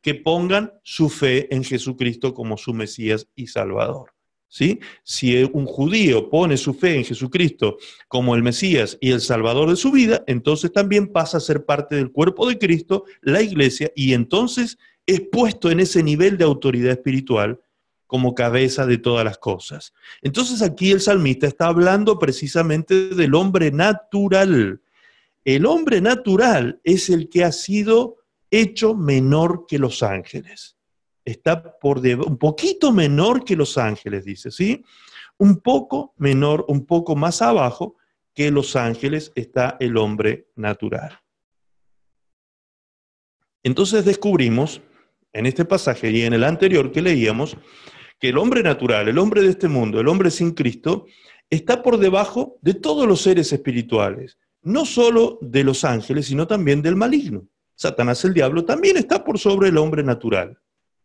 que pongan su fe en Jesucristo como su Mesías y Salvador. ¿Sí? Si un judío pone su fe en Jesucristo como el Mesías y el Salvador de su vida, entonces también pasa a ser parte del cuerpo de Cristo, la iglesia, y entonces es puesto en ese nivel de autoridad espiritual como cabeza de todas las cosas. Entonces aquí el salmista está hablando precisamente del hombre natural, el hombre natural es el que ha sido hecho menor que los ángeles. Está por un poquito menor que los ángeles, dice, ¿sí? Un poco menor, un poco más abajo que los ángeles está el hombre natural. Entonces descubrimos en este pasaje y en el anterior que leíamos que el hombre natural, el hombre de este mundo, el hombre sin Cristo, está por debajo de todos los seres espirituales no solo de los ángeles, sino también del maligno. Satanás, el diablo, también está por sobre el hombre natural.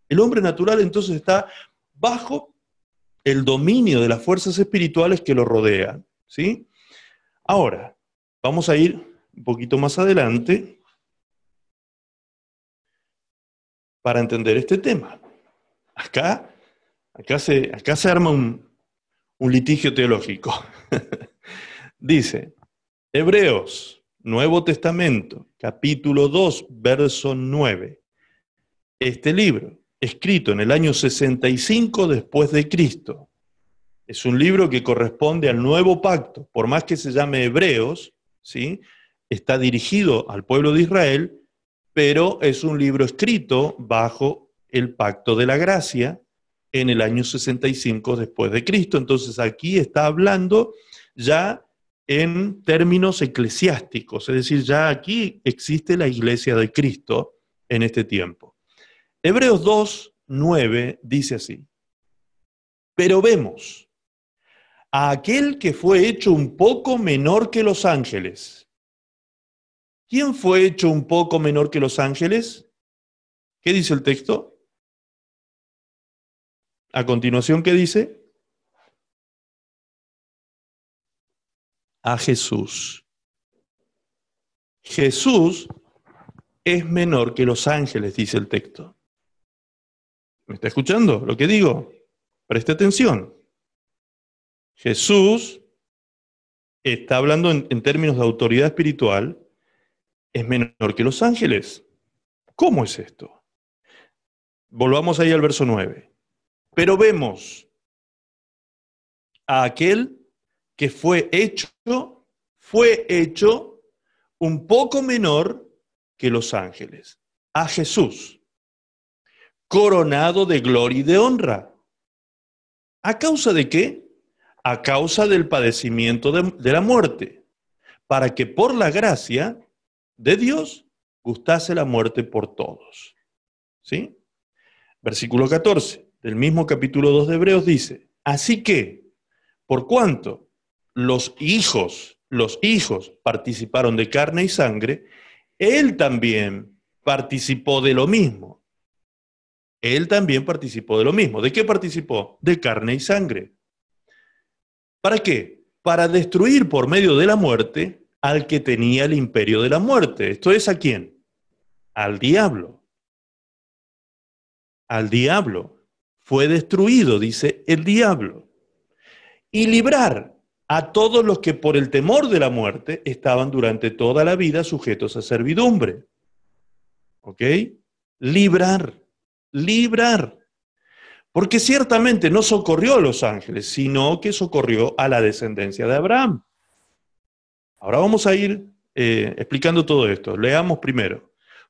El hombre natural entonces está bajo el dominio de las fuerzas espirituales que lo rodean. ¿sí? Ahora, vamos a ir un poquito más adelante para entender este tema. Acá, acá, se, acá se arma un, un litigio teológico. Dice, Hebreos, Nuevo Testamento, capítulo 2, verso 9. Este libro, escrito en el año 65 después de Cristo, es un libro que corresponde al nuevo pacto, por más que se llame Hebreos, ¿sí? está dirigido al pueblo de Israel, pero es un libro escrito bajo el pacto de la gracia en el año 65 después de Cristo. Entonces aquí está hablando ya en términos eclesiásticos, es decir, ya aquí existe la iglesia de Cristo en este tiempo. Hebreos 2, 9 dice así, pero vemos a aquel que fue hecho un poco menor que los ángeles. ¿Quién fue hecho un poco menor que los ángeles? ¿Qué dice el texto? A continuación, ¿qué dice? A Jesús. Jesús es menor que los ángeles, dice el texto. ¿Me está escuchando lo que digo? Preste atención. Jesús está hablando en, términos de autoridad espiritual, es menor que los ángeles. ¿Cómo es esto? Volvamos ahí al verso 9. Pero vemos a aquel que fue hecho, fue hecho un poco menor que los ángeles, a Jesús, coronado de gloria y de honra. ¿A causa de qué? A causa del padecimiento de, de la muerte, para que por la gracia de Dios gustase la muerte por todos. ¿Sí? Versículo 14 del mismo capítulo 2 de Hebreos dice, así que, por cuanto los hijos, los hijos participaron de carne y sangre, él también participó de lo mismo. Él también participó de lo mismo. ¿De qué participó? De carne y sangre. ¿Para qué? Para destruir por medio de la muerte al que tenía el imperio de la muerte. ¿Esto es a quién? Al diablo. Al diablo. Fue destruido, dice el diablo. Y librar a todos los que por el temor de la muerte estaban durante toda la vida sujetos a servidumbre. ¿Ok? Librar, librar. Porque ciertamente no socorrió a los ángeles, sino que socorrió a la descendencia de Abraham. Ahora vamos a ir eh, explicando todo esto. Leamos primero.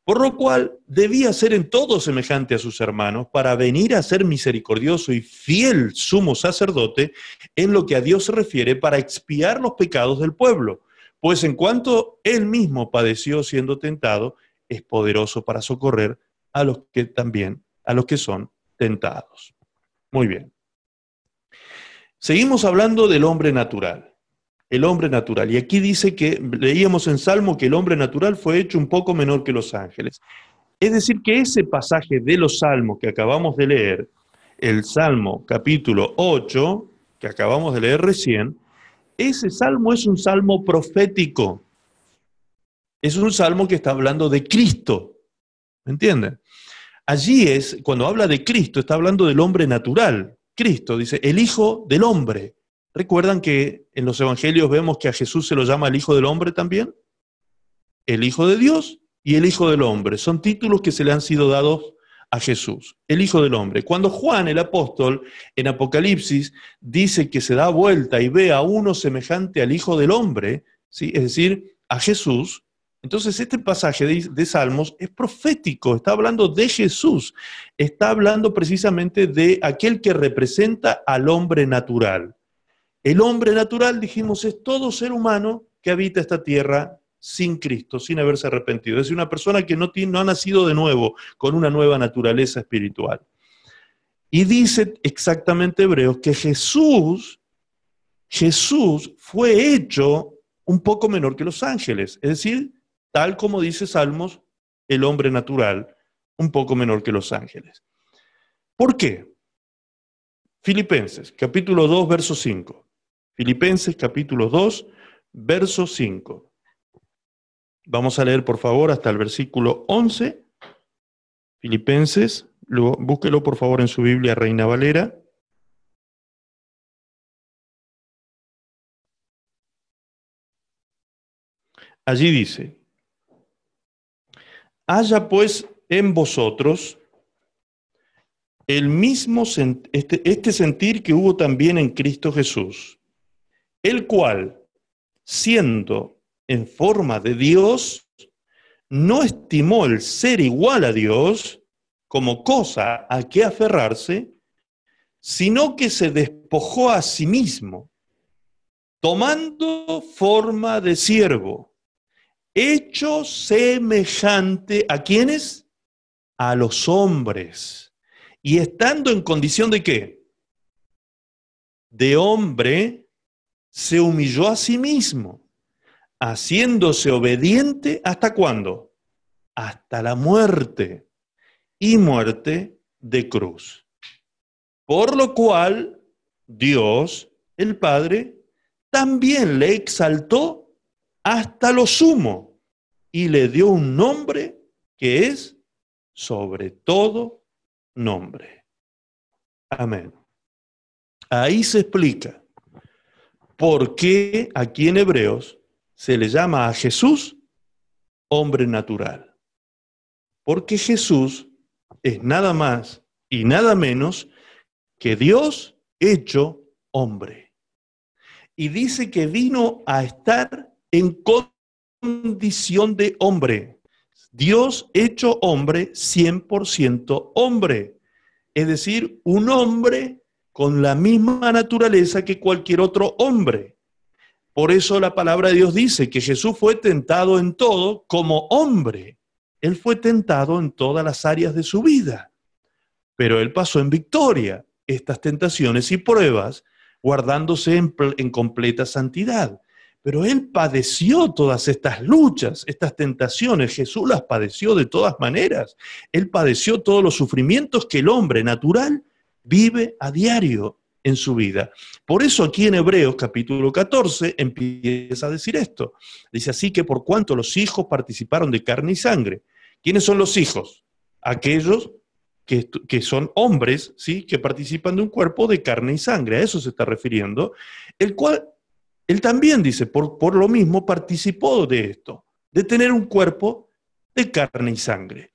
Por lo cual debía ser en todo semejante a sus hermanos para venir a ser misericordioso y fiel sumo sacerdote en lo que a Dios se refiere para expiar los pecados del pueblo. Pues en cuanto él mismo padeció siendo tentado, es poderoso para socorrer a los que también, a los que son tentados. Muy bien. Seguimos hablando del hombre natural. El hombre natural. Y aquí dice que, leíamos en Salmo que el hombre natural fue hecho un poco menor que los ángeles. Es decir, que ese pasaje de los salmos que acabamos de leer, el Salmo capítulo 8, que acabamos de leer recién, ese salmo es un salmo profético. Es un salmo que está hablando de Cristo. ¿Me entienden? Allí es, cuando habla de Cristo, está hablando del hombre natural. Cristo dice, el Hijo del Hombre. ¿Recuerdan que en los Evangelios vemos que a Jesús se lo llama el Hijo del Hombre también? El Hijo de Dios y el Hijo del Hombre. Son títulos que se le han sido dados a Jesús, el Hijo del Hombre. Cuando Juan el apóstol en Apocalipsis dice que se da vuelta y ve a uno semejante al Hijo del Hombre, ¿sí? es decir, a Jesús, entonces, este pasaje de, Salmos es profético, está hablando de Jesús, está hablando precisamente de aquel que representa al hombre natural. El hombre natural, dijimos, es todo ser humano que habita esta tierra sin Cristo, sin haberse arrepentido. Es decir, una persona que no, ha nacido de nuevo, con una nueva naturaleza espiritual. Y dice exactamente Hebreos que Jesús, Jesús fue hecho un poco menor que los ángeles, es decir, tal como dice Salmos, el hombre natural, un poco menor que los ángeles. ¿Por qué? Filipenses, capítulo 2, verso 5. Filipenses, capítulo 2, verso 5. Vamos a leer, por favor, hasta el versículo 11. Filipenses, búsquelo, por favor, en su Biblia Reina Valera. Allí dice, haya pues en vosotros el mismo este, este sentir que hubo también en Cristo Jesús, el cual, siendo en forma de Dios, no estimó el ser igual a Dios como cosa a que aferrarse, sino que se despojó a sí mismo, tomando forma de siervo hecho semejante a quienes? A los hombres. Y estando en condición de qué? De hombre, se humilló a sí mismo, haciéndose obediente hasta cuándo? Hasta la muerte y muerte de cruz. Por lo cual Dios, el Padre, también le exaltó hasta lo sumo y le dio un nombre que es sobre todo nombre. Amén. Ahí se explica por qué aquí en Hebreos se le llama a Jesús hombre natural. Porque Jesús es nada más y nada menos que Dios hecho hombre. Y dice que vino a estar en condición de hombre. Dios hecho hombre, 100% hombre. Es decir, un hombre con la misma naturaleza que cualquier otro hombre. Por eso la palabra de Dios dice que Jesús fue tentado en todo como hombre. Él fue tentado en todas las áreas de su vida. pero él pasó en victoria estas tentaciones y pruebas, guardándose en, en completa santidad. Pero él padeció todas estas luchas, estas tentaciones. Jesús las padeció de todas maneras. Él padeció todos los sufrimientos que el hombre natural vive a diario en su vida. Por eso aquí en Hebreos capítulo 14 empieza a decir esto. Dice así que por cuanto los hijos participaron de carne y sangre. ¿Quiénes son los hijos? Aquellos que, que, son hombres, ¿sí? Que participan de un cuerpo de carne y sangre. A eso se está refiriendo. El cual él también dice, por, por lo mismo participó de esto, de tener un cuerpo de carne y sangre,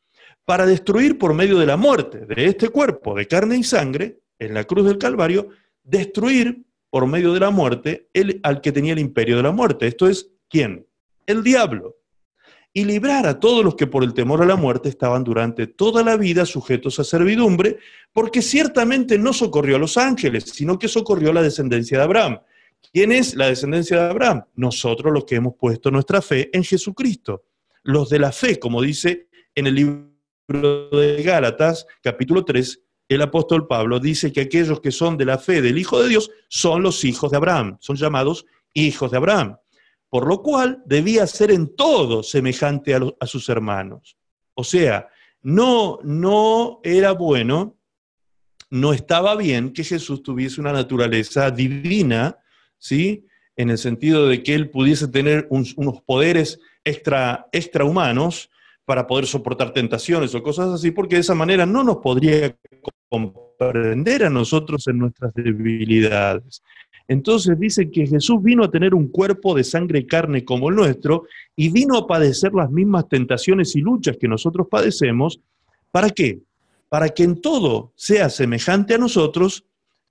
para destruir por medio de la muerte de este cuerpo de carne y sangre, en la cruz del Calvario, destruir por medio de la muerte el, al que tenía el imperio de la muerte. Esto es, ¿quién? El diablo. Y librar a todos los que por el temor a la muerte estaban durante toda la vida sujetos a servidumbre, porque ciertamente no socorrió a los ángeles, sino que socorrió a la descendencia de Abraham. ¿Quién es la descendencia de Abraham? Nosotros los que hemos puesto nuestra fe en Jesucristo. Los de la fe, como dice en el libro de Gálatas, capítulo 3, el apóstol Pablo dice que aquellos que son de la fe del Hijo de Dios son los hijos de Abraham, son llamados hijos de Abraham, por lo cual debía ser en todo semejante a, sus hermanos. O sea, no, no era bueno, no estaba bien que Jesús tuviese una naturaleza divina, ¿sí? En el sentido de que él pudiese tener unos poderes extra, extrahumanos para poder soportar tentaciones o cosas así, porque de esa manera no nos podría comprender a nosotros en nuestras debilidades. Entonces dice que Jesús vino a tener un cuerpo de sangre y carne como el nuestro y vino a padecer las mismas tentaciones y luchas que nosotros padecemos. ¿Para qué? Para que en todo sea semejante a nosotros,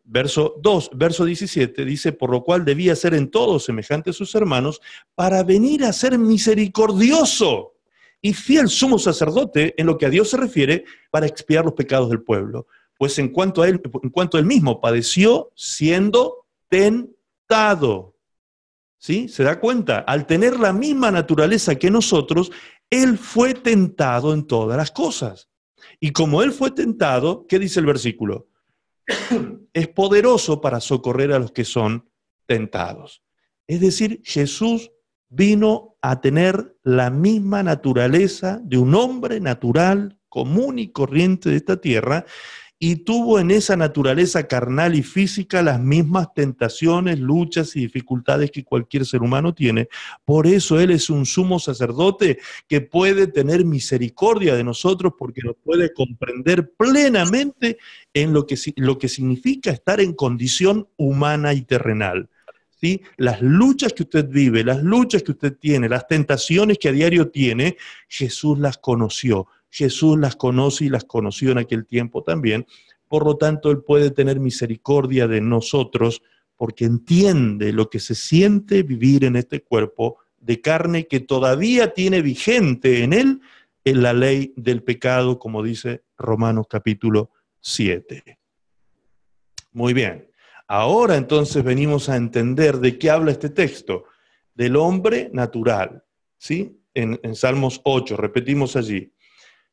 verso 2, verso 17, dice, por lo cual debía ser en todo semejante a sus hermanos, para venir a ser misericordioso y fiel sumo sacerdote en lo que a Dios se refiere para expiar los pecados del pueblo. Pues en cuanto a él, en cuanto él mismo padeció siendo tentado. ¿Sí? ¿Se da cuenta? Al tener la misma naturaleza que nosotros, él fue tentado en todas las cosas. Y como él fue tentado, ¿qué dice el versículo? es poderoso para socorrer a los que son tentados. Es decir, Jesús vino a tener la misma naturaleza de un hombre natural, común y corriente de esta tierra, y tuvo en esa naturaleza carnal y física las mismas tentaciones, luchas y dificultades que cualquier ser humano tiene. Por eso Él es un sumo sacerdote que puede tener misericordia de nosotros porque nos puede comprender plenamente en lo que, lo que significa estar en condición humana y terrenal. Las luchas que usted vive, las luchas que usted tiene, las tentaciones que a diario tiene, Jesús las conoció. Jesús las conoce y las conoció en aquel tiempo también. Por lo tanto, Él puede tener misericordia de nosotros porque entiende lo que se siente vivir en este cuerpo de carne que todavía tiene vigente en Él en la ley del pecado, como dice Romanos capítulo 7. Muy bien. Ahora entonces venimos a entender de qué habla este texto. Del hombre natural. ¿Sí? En, Salmos 8, repetimos allí.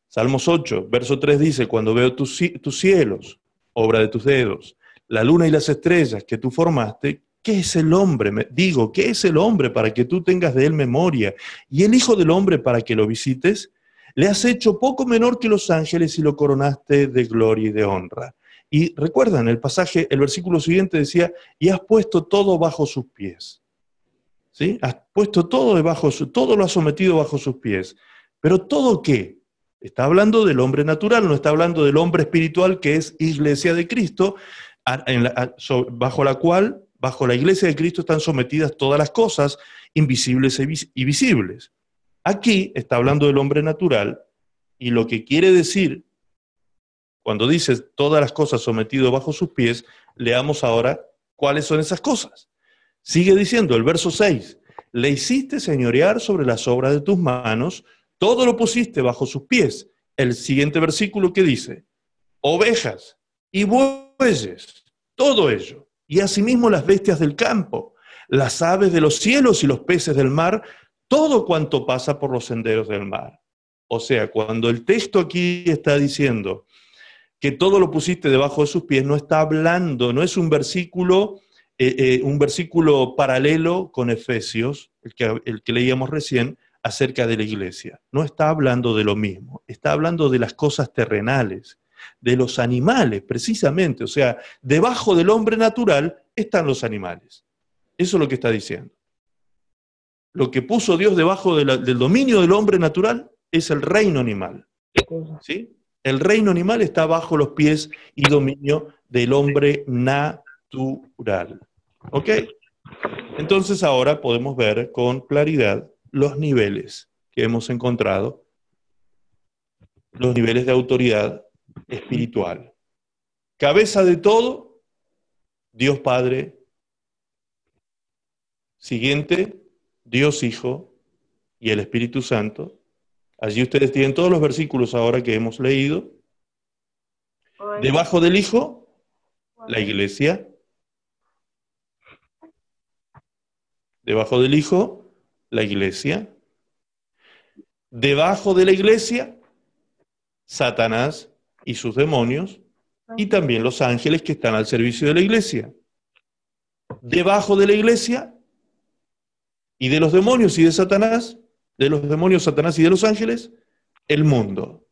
Salmos 8, verso 3 dice, cuando veo tus, tus cielos, obra de tus dedos, la luna y las estrellas que tú formaste, ¿qué es el hombre? Me, digo, ¿qué es el hombre para que tú tengas de él memoria? Y el Hijo del Hombre para que lo visites, le has hecho poco menor que los ángeles y lo coronaste de gloria y de honra. Y recuerdan, el pasaje, el versículo siguiente decía, y has puesto todo bajo sus pies. ¿Sí? Has puesto todo debajo, todo lo has sometido bajo sus pies. Pero todo qué? Está hablando del hombre natural, no está hablando del hombre espiritual que es iglesia de Cristo, bajo la cual, bajo la iglesia de Cristo están sometidas todas las cosas invisibles y visibles. Aquí está hablando del hombre natural y lo que quiere decir cuando dice todas las cosas sometidas bajo sus pies, leamos ahora cuáles son esas cosas. Sigue diciendo el verso 6, le hiciste señorear sobre las obras de tus manos, todo lo pusiste bajo sus pies. El siguiente versículo que dice, ovejas y bueyes, todo ello, y asimismo las bestias del campo, las aves de los cielos y los peces del mar, todo cuanto pasa por los senderos del mar. O sea, cuando el texto aquí está diciendo, que todo lo pusiste debajo de sus pies, no está hablando, no es un versículo, eh, eh, un versículo paralelo con Efesios, el que, el que leíamos recién, acerca de la iglesia. No está hablando de lo mismo, está hablando de las cosas terrenales, de los animales, precisamente. O sea, debajo del hombre natural están los animales. Eso es lo que está diciendo. Lo que puso Dios debajo del dominio del hombre natural es el reino animal. ¿Sí? El reino animal está bajo los pies y dominio del hombre natural. ¿Ok? Entonces ahora podemos ver con claridad los niveles que hemos encontrado, los niveles de autoridad espiritual. Cabeza de todo, Dios Padre. Siguiente, Dios Hijo y el Espíritu Santo. Allí ustedes tienen todos los versículos ahora que hemos leído. Debajo del Hijo, la iglesia. Debajo del Hijo, la iglesia. Debajo de la iglesia, Satanás y sus demonios, y también los ángeles que están al servicio de la iglesia. Debajo de la iglesia y de los demonios y de Satanás, de los demonios, Satanás y de los ángeles, el mundo,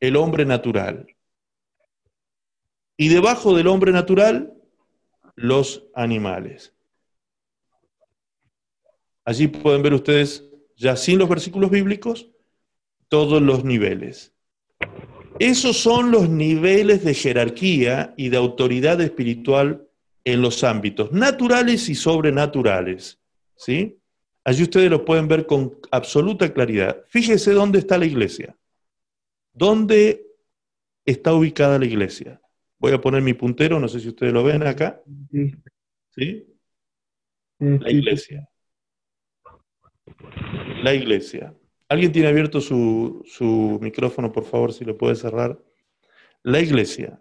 el hombre natural. Y debajo del hombre natural, los animales. Allí pueden ver ustedes, ya sin los versículos bíblicos, todos los niveles. Esos son los niveles de jerarquía y de autoridad espiritual en los ámbitos naturales y sobrenaturales. ¿Sí? Allí ustedes lo pueden ver con absoluta claridad. Fíjese dónde está la iglesia. ¿Dónde está ubicada la iglesia? Voy a poner mi puntero, no sé si ustedes lo ven acá. ¿Sí? La iglesia. La iglesia. ¿Alguien tiene abierto su, su micrófono, por favor, si lo puede cerrar? La iglesia.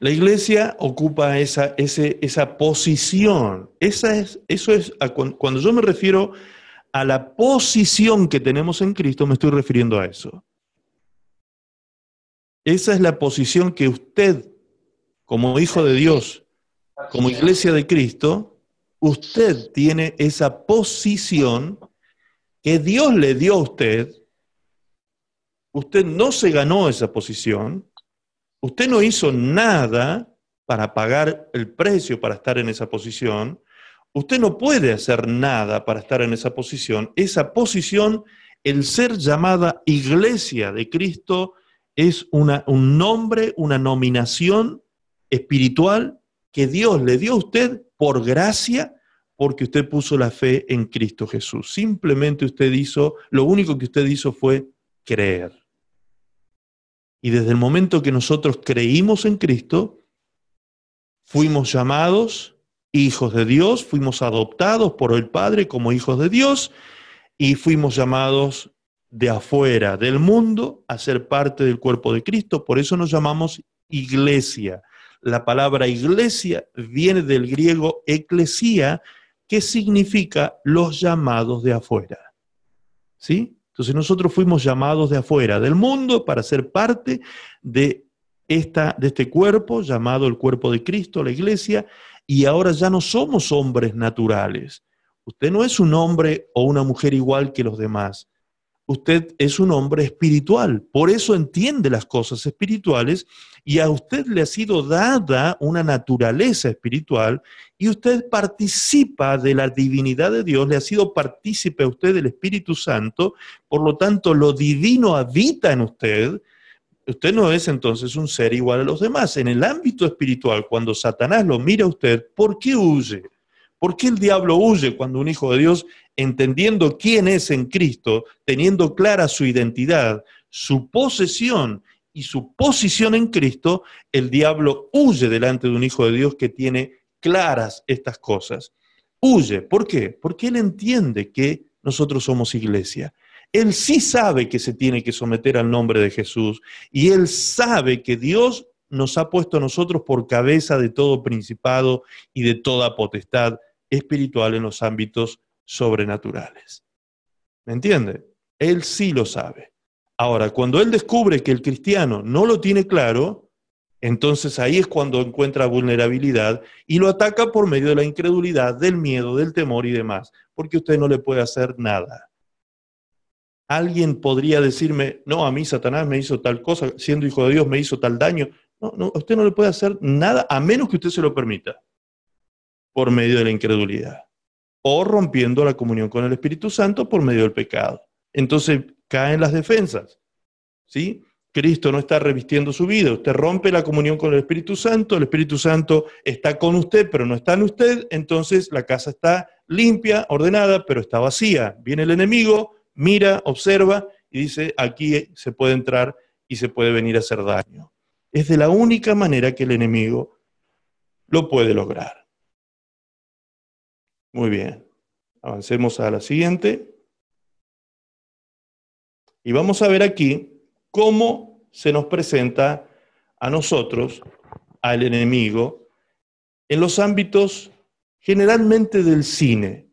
La iglesia ocupa esa, esa posición. Esa es, eso es, cuando yo me refiero a la posición que tenemos en Cristo, me estoy refiriendo a eso. Esa es la posición que usted, como hijo de Dios, como iglesia de Cristo, usted tiene esa posición que Dios le dio a usted. Usted no se ganó esa posición, Usted no hizo nada para pagar el precio para estar en esa posición. Usted no puede hacer nada para estar en esa posición. Esa posición, el ser llamada iglesia de Cristo, es una, un nombre, una nominación espiritual que Dios le dio a usted por gracia, porque usted puso la fe en Cristo Jesús. Simplemente usted hizo, lo único que usted hizo fue creer. Y desde el momento que nosotros creímos en Cristo, fuimos llamados hijos de Dios, fuimos adoptados por el Padre como hijos de Dios y fuimos llamados de afuera del mundo a ser parte del cuerpo de Cristo. Por eso nos llamamos iglesia. La palabra iglesia viene del griego eclesía, que significa los llamados de afuera. ¿Sí? Entonces nosotros fuimos llamados de afuera del mundo para ser parte de, esta, de este cuerpo llamado el cuerpo de Cristo, la iglesia, y ahora ya no somos hombres naturales. Usted no es un hombre o una mujer igual que los demás usted es un hombre espiritual, por eso entiende las cosas espirituales y a usted le ha sido dada una naturaleza espiritual y usted participa de la divinidad de Dios, le ha sido partícipe a usted del Espíritu Santo, por lo tanto lo divino habita en usted. Usted no es entonces un ser igual a los demás. En el ámbito espiritual, cuando Satanás lo mira a usted, ¿por qué huye? ¿Por qué el diablo huye cuando un hijo de Dios, entendiendo quién es en Cristo, teniendo clara su identidad, su posesión y su posición en Cristo, el diablo huye delante de un hijo de Dios que tiene claras estas cosas? Huye. ¿Por qué? Porque él entiende que nosotros somos iglesia. Él sí sabe que se tiene que someter al nombre de Jesús y él sabe que Dios nos ha puesto a nosotros por cabeza de todo principado y de toda potestad espiritual en los ámbitos sobrenaturales. ¿Me entiende? Él sí lo sabe. Ahora, cuando él descubre que el cristiano no lo tiene claro, entonces ahí es cuando encuentra vulnerabilidad y lo ataca por medio de la incredulidad, del miedo, del temor y demás, porque usted no le puede hacer nada. Alguien podría decirme, no, a mí Satanás me hizo tal cosa, siendo hijo de Dios me hizo tal daño. No, no, usted no le puede hacer nada a menos que usted se lo permita, por medio de la incredulidad, o rompiendo la comunión con el Espíritu Santo por medio del pecado. Entonces caen las defensas, ¿sí? Cristo no está revistiendo su vida, usted rompe la comunión con el Espíritu Santo, el Espíritu Santo está con usted, pero no está en usted, entonces la casa está limpia, ordenada, pero está vacía. Viene el enemigo, mira, observa y dice, aquí se puede entrar y se puede venir a hacer daño. Es de la única manera que el enemigo lo puede lograr. Muy bien, avancemos a la siguiente. Y vamos a ver aquí cómo se nos presenta a nosotros, al enemigo, en los ámbitos generalmente del cine.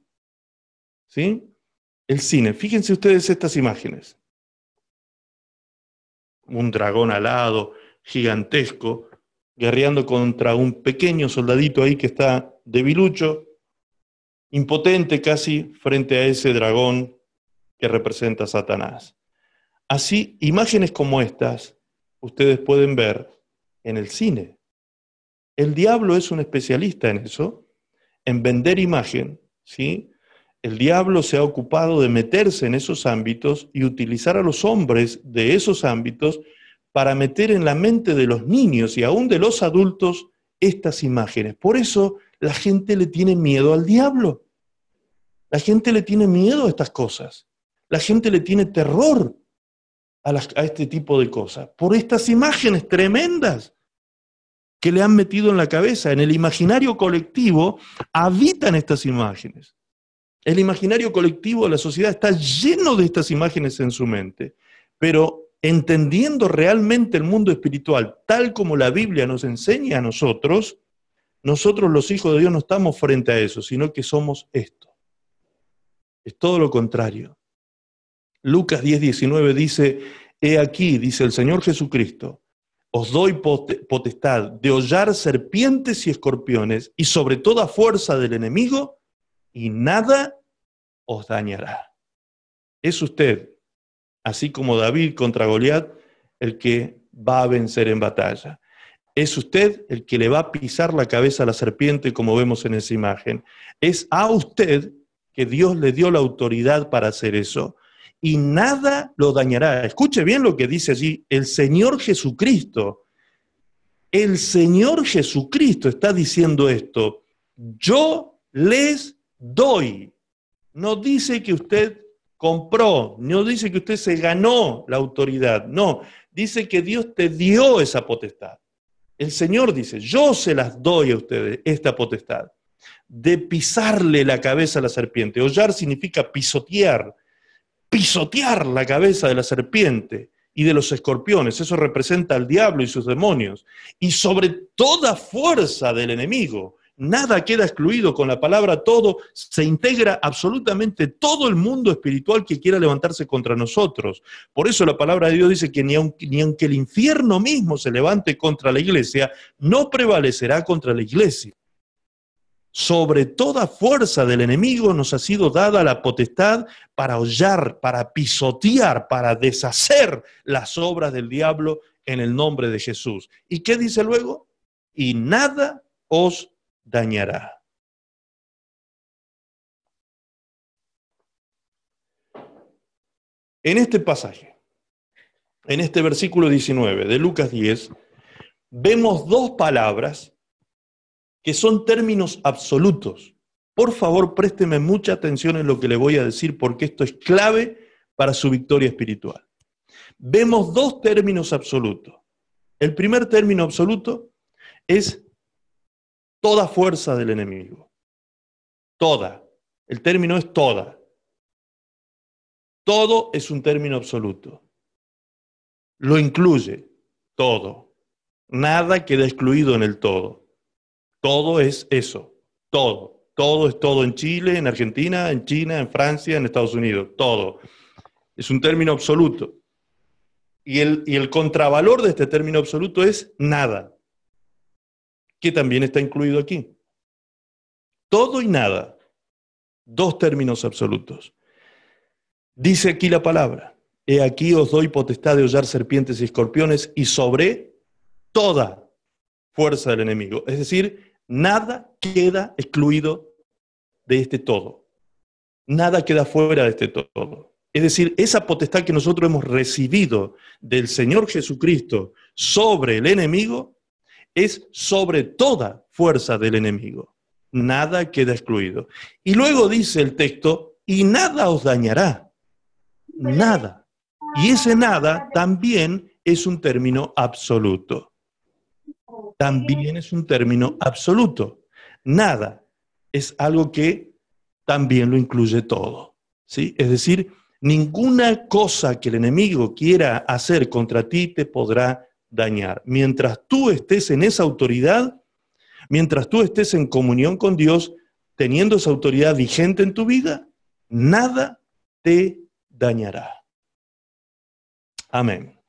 ¿Sí? El cine. Fíjense ustedes estas imágenes. Un dragón alado, gigantesco, guerreando contra un pequeño soldadito ahí que está debilucho, impotente casi frente a ese dragón que representa a Satanás. Así, imágenes como estas ustedes pueden ver en el cine. El diablo es un especialista en eso, en vender imagen, ¿sí? El diablo se ha ocupado de meterse en esos ámbitos y utilizar a los hombres de esos ámbitos para meter en la mente de los niños y aún de los adultos estas imágenes. Por eso la gente le tiene miedo al diablo. La gente le tiene miedo a estas cosas. La gente le tiene terror a, este tipo de cosas, por estas imágenes tremendas que le han metido en la cabeza. En el imaginario colectivo habitan estas imágenes. El imaginario colectivo de la sociedad está lleno de estas imágenes en su mente, pero entendiendo realmente el mundo espiritual tal como la Biblia nos enseña a nosotros, nosotros los hijos de Dios no estamos frente a eso, sino que somos esto. Es todo lo contrario. Lucas 10, 19 dice, he aquí, dice el Señor Jesucristo, os doy potestad de hollar serpientes y escorpiones y sobre toda fuerza del enemigo, y nada os dañará. Es usted, así como David contra Goliat, el que va a vencer en batalla. Es usted el que le va a pisar la cabeza a la serpiente, como vemos en esa imagen. Es a usted que Dios le dio la autoridad para hacer eso y nada lo dañará. Escuche bien lo que dice allí el Señor Jesucristo. El Señor Jesucristo está diciendo esto. Yo les doy. No dice que usted compró, no dice que usted se ganó la autoridad, no, dice que Dios te dio esa potestad. El Señor dice, yo se las doy a ustedes esta potestad de pisarle la cabeza a la serpiente. Hollar significa pisotear, pisotear la cabeza de la serpiente y de los escorpiones. Eso representa al diablo y sus demonios. Y sobre toda fuerza del enemigo. Nada queda excluido con la palabra todo, se integra absolutamente todo el mundo espiritual que quiera levantarse contra nosotros. Por eso la palabra de Dios dice que ni aunque, ni aunque el infierno mismo se levante contra la iglesia, no prevalecerá contra la iglesia sobre toda fuerza del enemigo nos ha sido dada la potestad para hollar, para pisotear, para deshacer las obras del diablo en el nombre de Jesús. ¿Y qué dice luego? Y nada os dañará. En este pasaje, en este versículo 19 de Lucas 10, vemos dos palabras que son términos absolutos. Por favor, présteme mucha atención en lo que le voy a decir porque esto es clave para su victoria espiritual. Vemos dos términos absolutos. El primer término absoluto es toda fuerza del enemigo. Toda. El término es toda. Todo es un término absoluto. Lo incluye todo. Nada queda excluido en el todo. Todo es eso, todo. Todo es todo en Chile, en Argentina, en China, en Francia, en Estados Unidos, todo. Es un término absoluto. Y el, y el contravalor de este término absoluto es nada, que también está incluido aquí. Todo y nada. Dos términos absolutos. Dice aquí la palabra, he aquí os doy potestad de hollar serpientes y escorpiones y sobre toda fuerza del enemigo. Es decir, nada queda excluido de este todo. Nada queda fuera de este todo. Es decir, esa potestad que nosotros hemos recibido del Señor Jesucristo sobre el enemigo es sobre toda fuerza del enemigo. Nada queda excluido. Y luego dice el texto, y nada os dañará. Nada. Y ese nada también es un término absoluto. También es un término absoluto. Nada es algo que también lo incluye todo. ¿sí? Es decir, ninguna cosa que el enemigo quiera hacer contra ti te podrá dañar. Mientras tú estés en esa autoridad, mientras tú estés en comunión con Dios, teniendo esa autoridad vigente en tu vida, nada te dañará. Amén.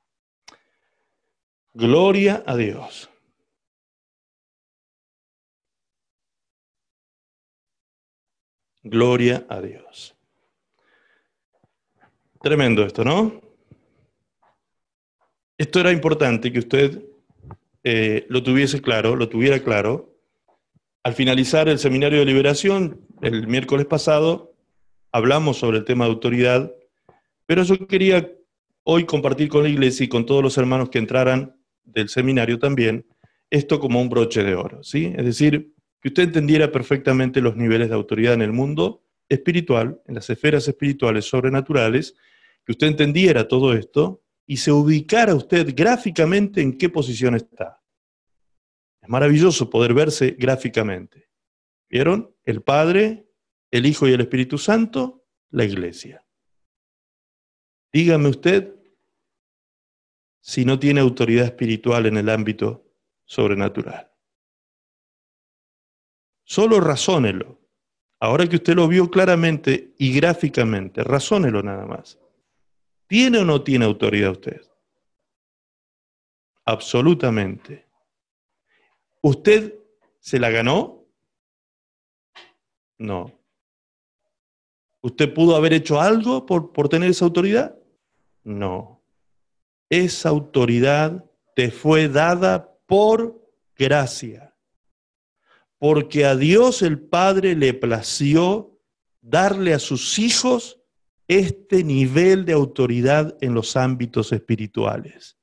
Gloria a Dios. Gloria a Dios. Tremendo esto, ¿no? Esto era importante que usted eh, lo tuviese claro, lo tuviera claro. Al finalizar el seminario de liberación, el miércoles pasado, hablamos sobre el tema de autoridad, pero yo quería hoy compartir con la iglesia y con todos los hermanos que entraran del seminario también, esto como un broche de oro, ¿sí? Es decir, que usted entendiera perfectamente los niveles de autoridad en el mundo espiritual, en las esferas espirituales sobrenaturales, que usted entendiera todo esto y se ubicara usted gráficamente en qué posición está. Es maravilloso poder verse gráficamente. ¿Vieron? El Padre, el Hijo y el Espíritu Santo, la Iglesia. Dígame usted si no tiene autoridad espiritual en el ámbito sobrenatural. Solo razónelo. Ahora que usted lo vio claramente y gráficamente, razónelo nada más. ¿Tiene o no tiene autoridad usted? Absolutamente. ¿Usted se la ganó? No. ¿Usted pudo haber hecho algo por, por tener esa autoridad? No. Esa autoridad te fue dada por gracia. Porque a Dios el Padre le plació darle a sus hijos este nivel de autoridad en los ámbitos espirituales.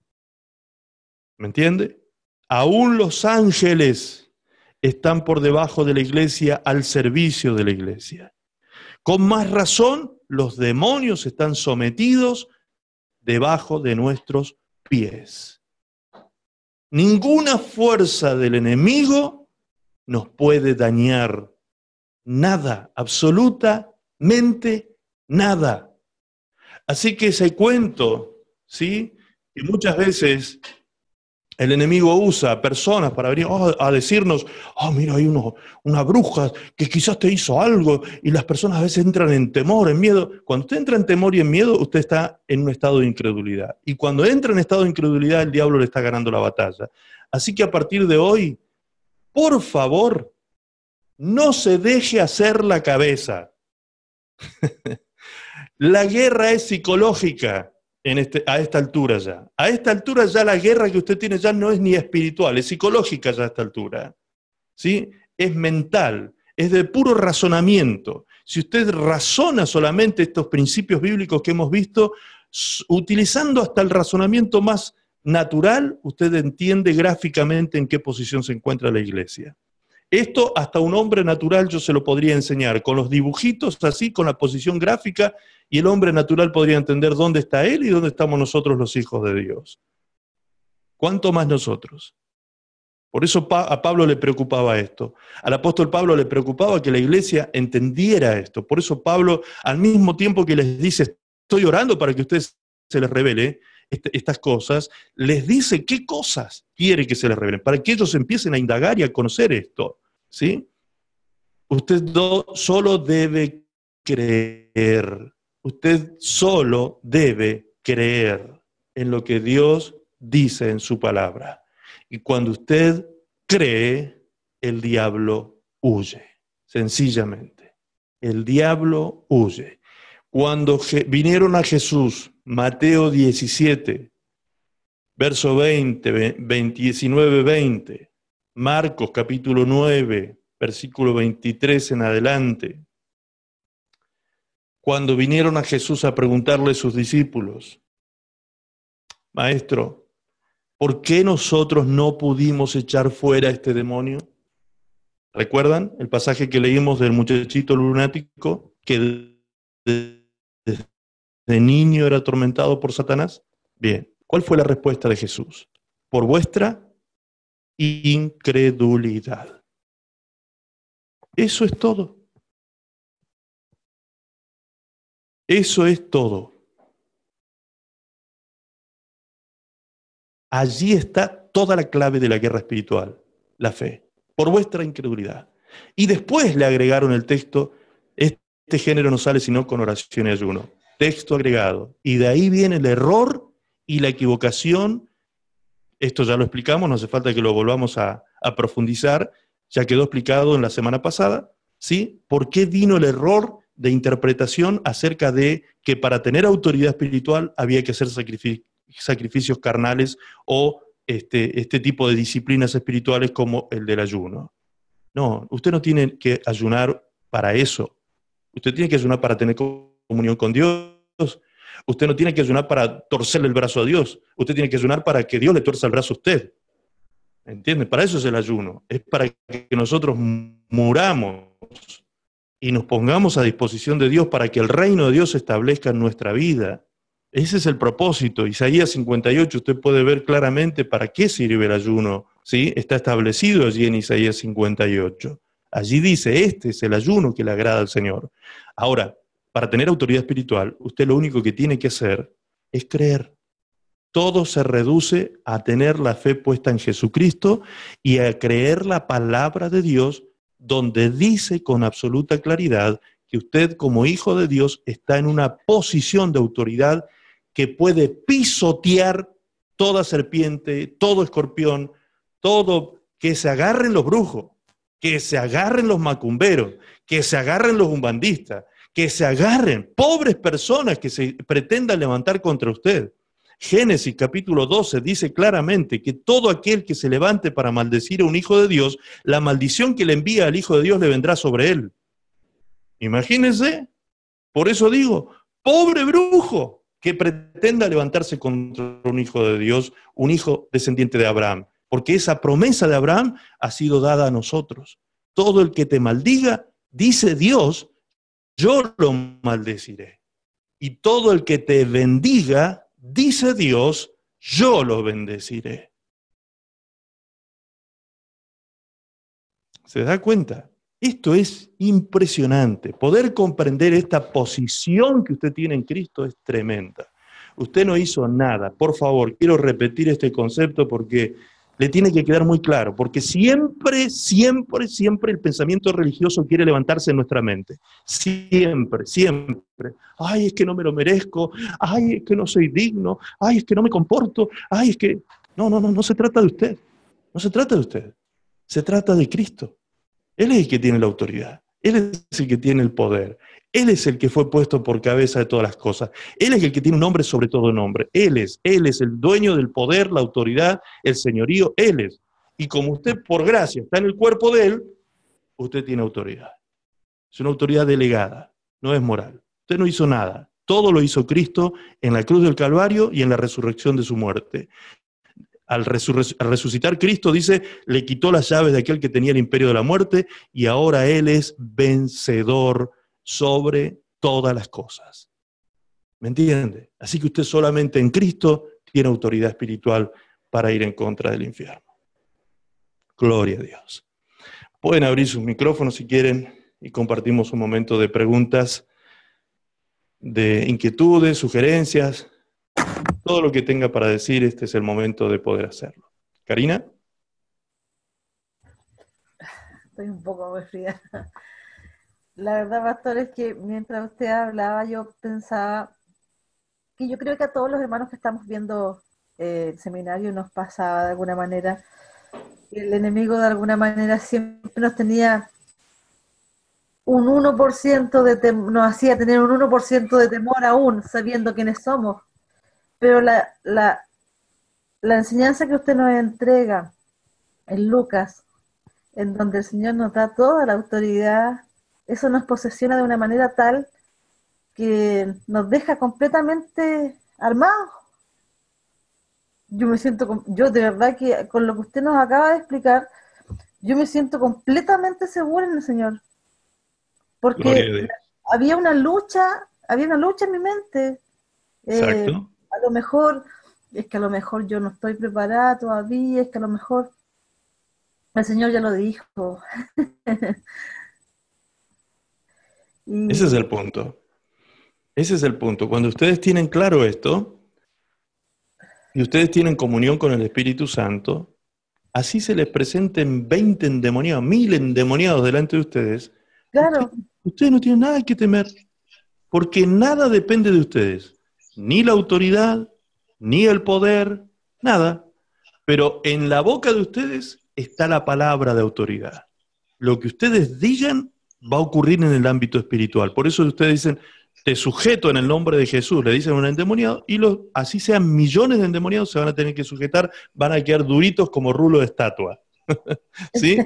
¿Me entiende? Aún los ángeles están por debajo de la iglesia al servicio de la iglesia. Con más razón, los demonios están sometidos debajo de nuestros pies. Ninguna fuerza del enemigo nos puede dañar. Nada, absolutamente nada. Así que ese cuento, ¿sí? Y muchas veces el enemigo usa personas para venir oh, a decirnos, oh, mira, hay uno, una bruja que quizás te hizo algo, y las personas a veces entran en temor, en miedo. Cuando usted entra en temor y en miedo, usted está en un estado de incredulidad. Y cuando entra en estado de incredulidad, el diablo le está ganando la batalla. Así que a partir de hoy, por favor, no se deje hacer la cabeza. La guerra es psicológica este, a esta altura ya. A esta altura ya la guerra que usted tiene ya no es ni espiritual, es psicológica ya a esta altura. ¿Sí? Es mental, es de puro razonamiento. Si usted razona solamente estos principios bíblicos que hemos visto, utilizando hasta el razonamiento más natural, usted entiende gráficamente en qué posición se encuentra la iglesia. Esto hasta un hombre natural yo se lo podría enseñar, con los dibujitos así, con la posición gráfica, y el hombre natural podría entender dónde está él y dónde estamos nosotros los hijos de Dios. ¿Cuánto más nosotros? Por eso a Pablo le preocupaba esto. Al apóstol Pablo le preocupaba que la iglesia entendiera esto. Por eso Pablo, al mismo tiempo que les dice, estoy orando para que ustedes se les revele estas cosas, les dice qué cosas quiere que se les revelen, para que ellos empiecen a indagar y a conocer esto. ¿sí? Usted solo debe creer. Usted solo debe creer. en lo que Dios dice en su palabra. Y cuando usted cree, el diablo huye, sencillamente. El diablo huye. Cuando vinieron a Jesús, Mateo 17, verso 20, 19, 20, Marcos capítulo 9, versículo 23 en adelante, cuando vinieron a Jesús a preguntarle a sus discípulos, Maestro, ¿por qué nosotros no pudimos echar fuera a este demonio? ¿Recuerdan el pasaje que leímos del muchachito lunático que de, niño era atormentado por Satanás? Bien, ¿cuál fue la respuesta de Jesús? Por vuestra incredulidad. Eso es todo. Eso es todo. Allí está toda la clave de la guerra espiritual, la fe, por vuestra incredulidad. Y después le agregaron el texto, este género no sale sino con oración y ayuno. Texto agregado. Y de ahí viene el error y la equivocación. Esto ya lo explicamos, no hace falta que lo volvamos a, profundizar, ya quedó explicado en la semana pasada, ¿sí? ¿Por qué vino el error de interpretación acerca de que para tener autoridad espiritual había que hacer sacrificios carnales o este, este tipo de disciplinas espirituales como el del ayuno. No, usted no tiene que ayunar para eso. Usted tiene que ayunar para tener comunión con Dios. Usted no tiene que ayunar para torcerle el brazo a Dios. Usted tiene que ayunar para que Dios le tuerza el brazo a usted. ¿Entiende? Para eso es el ayuno. Es para que nosotros muramos y nos pongamos a disposición de Dios para que el reino de Dios se establezca en nuestra vida. Ese es el propósito. Isaías 58, usted puede ver claramente para qué sirve el ayuno. ¿sí? Está establecido allí en Isaías 58. Allí dice, este es el ayuno que le agrada al Señor. Ahora, para tener autoridad espiritual, usted lo único que tiene que hacer es creer. Todo se reduce a tener la fe puesta en Jesucristo y a creer la palabra de Dios donde dice con absoluta claridad que usted como hijo de Dios está en una posición de autoridad que puede pisotear toda serpiente, todo escorpión, todo, que se agarren los brujos, que se agarren los macumberos, que se agarren los umbandistas, que se agarren pobres personas que se pretendan levantar contra usted. Génesis capítulo 12 dice claramente que todo aquel que se levante para maldecir a un hijo de Dios, la maldición que le envía al hijo de Dios le vendrá sobre él. Imagínense, por eso digo, pobre brujo que pretenda levantarse contra un hijo de Dios, un hijo descendiente de Abraham, porque esa promesa de Abraham ha sido dada a nosotros. Todo el que te maldiga, dice Dios, yo lo maldeciré. Y todo el que te bendiga, dice Dios, yo lo bendeciré. ¿Se da cuenta? Esto es impresionante. Poder comprender esta posición que usted tiene en Cristo es tremenda. Usted no hizo nada. Por favor, quiero repetir este concepto porque le tiene que quedar muy claro, porque siempre, siempre, siempre el pensamiento religioso quiere levantarse en nuestra mente. Siempre, siempre. Ay, es que no me lo merezco. Ay, es que no soy digno. Ay, es que no me comporto. Ay, es que... No, no, no, no se trata de usted. No se trata de usted. Se trata de Cristo. Él es el que tiene la autoridad. Él es el que tiene el poder. Él es el que fue puesto por cabeza de todas las cosas. Él es el que tiene un nombre sobre todo nombre. Él es, Él es el dueño del poder, la autoridad, el señorío. Él es. Y como usted por gracia está en el cuerpo de Él, usted tiene autoridad. Es una autoridad delegada, no es moral. Usted no hizo nada. Todo lo hizo Cristo en la cruz del Calvario y en la resurrección de su muerte. Al, resucitar Cristo, dice, le quitó las llaves de aquel que tenía el imperio de la muerte y ahora Él es vencedor sobre todas las cosas. ¿Me entiende? Así que usted solamente en Cristo tiene autoridad espiritual para ir en contra del infierno. Gloria a Dios. Pueden abrir sus micrófonos si quieren y compartimos un momento de preguntas, de inquietudes, sugerencias, todo lo que tenga para decir, este es el momento de poder hacerlo. Karina. Estoy un poco aburrida. La verdad, pastor, es que mientras usted hablaba, yo pensaba que yo creo que a todos los hermanos que estamos viendo eh, el seminario nos pasa de alguna manera. El enemigo de alguna manera siempre nos tenía un 1% de temor, nos hacía tener un 1% de temor aún, sabiendo quiénes somos. Pero la, la, la enseñanza que usted nos entrega en Lucas, en donde el Señor nos da toda la autoridad, eso nos posesiona de una manera tal que nos deja completamente armados. Yo me siento, yo de verdad que con lo que usted nos acaba de explicar, yo me siento completamente segura en el Señor. Porque había una lucha, había una lucha en mi mente. Eh, a lo mejor, es que a lo mejor yo no estoy preparada todavía, es que a lo mejor el Señor ya lo dijo. Ese es el punto. Ese es el punto. Cuando ustedes tienen claro esto y ustedes tienen comunión con el Espíritu Santo, así se les presenten 20 endemoniados, mil endemoniados delante de ustedes. Claro. Ustedes, no tienen nada que temer, porque nada depende de ustedes, ni la autoridad, ni el poder, nada. Pero en la boca de ustedes está la palabra de autoridad. Lo que ustedes digan va a ocurrir en el ámbito espiritual. Por eso ustedes dicen, te sujeto en el nombre de Jesús, le dicen a un endemoniado, y así sean millones de endemoniados, se van a tener que sujetar, van a quedar duritos como rulo de estatua. ¿Sí?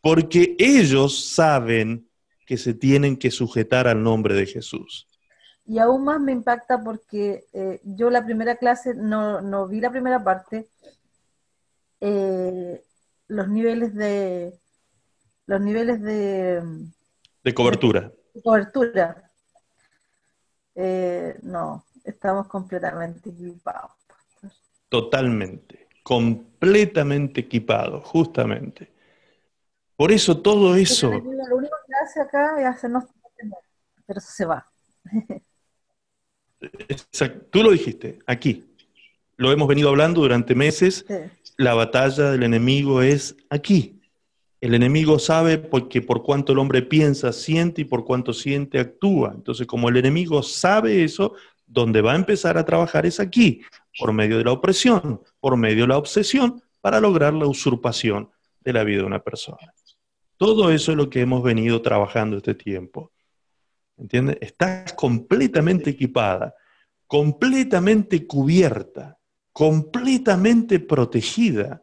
Porque ellos saben que se tienen que sujetar al nombre de Jesús. Y aún más me impacta porque eh, yo la primera clase no, vi la primera parte. Eh, los niveles de los niveles de de cobertura. De cobertura. Eh, no, estamos completamente equipados. Totalmente, completamente equipados, justamente. Por eso todo eso... Lo único que hace acá es hacernos pero eso se va. Tú lo dijiste, aquí. Lo hemos venido hablando durante meses. La batalla del enemigo es aquí. El enemigo sabe porque por cuanto el hombre piensa, siente y por cuanto siente, actúa. Entonces, como el enemigo sabe eso, donde va a empezar a trabajar es aquí, por medio de la opresión, por medio de la obsesión, para lograr la usurpación de la vida de una persona. Todo eso es lo que hemos venido trabajando este tiempo. ¿Entiendes? Estás completamente equipada, completamente cubierta, completamente protegida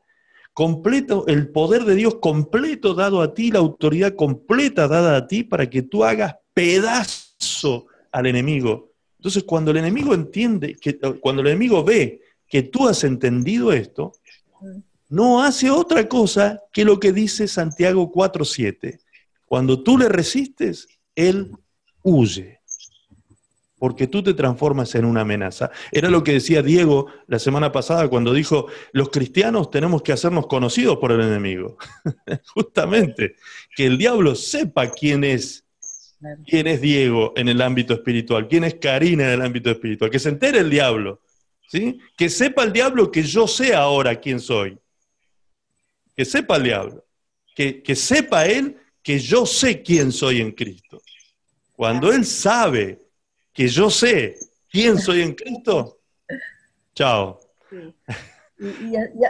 completo, el poder de Dios completo dado a ti, la autoridad completa dada a ti para que tú hagas pedazo al enemigo. Entonces, cuando el enemigo entiende, que, cuando el enemigo ve que tú has entendido esto, no hace otra cosa que lo que dice Santiago 4.7. Cuando tú le resistes, él huye porque tú te transformas en una amenaza. Era lo que decía Diego la semana pasada cuando dijo, los cristianos tenemos que hacernos conocidos por el enemigo. Justamente, que el diablo sepa quién es, quién es Diego en el ámbito espiritual, quién es Karina en el ámbito espiritual, que se entere el diablo, ¿sí? Que sepa el diablo que yo sé ahora quién soy. Que sepa el diablo, que, que sepa él que yo sé quién soy en Cristo. Cuando él sabe que yo sé quién soy en Cristo, chao.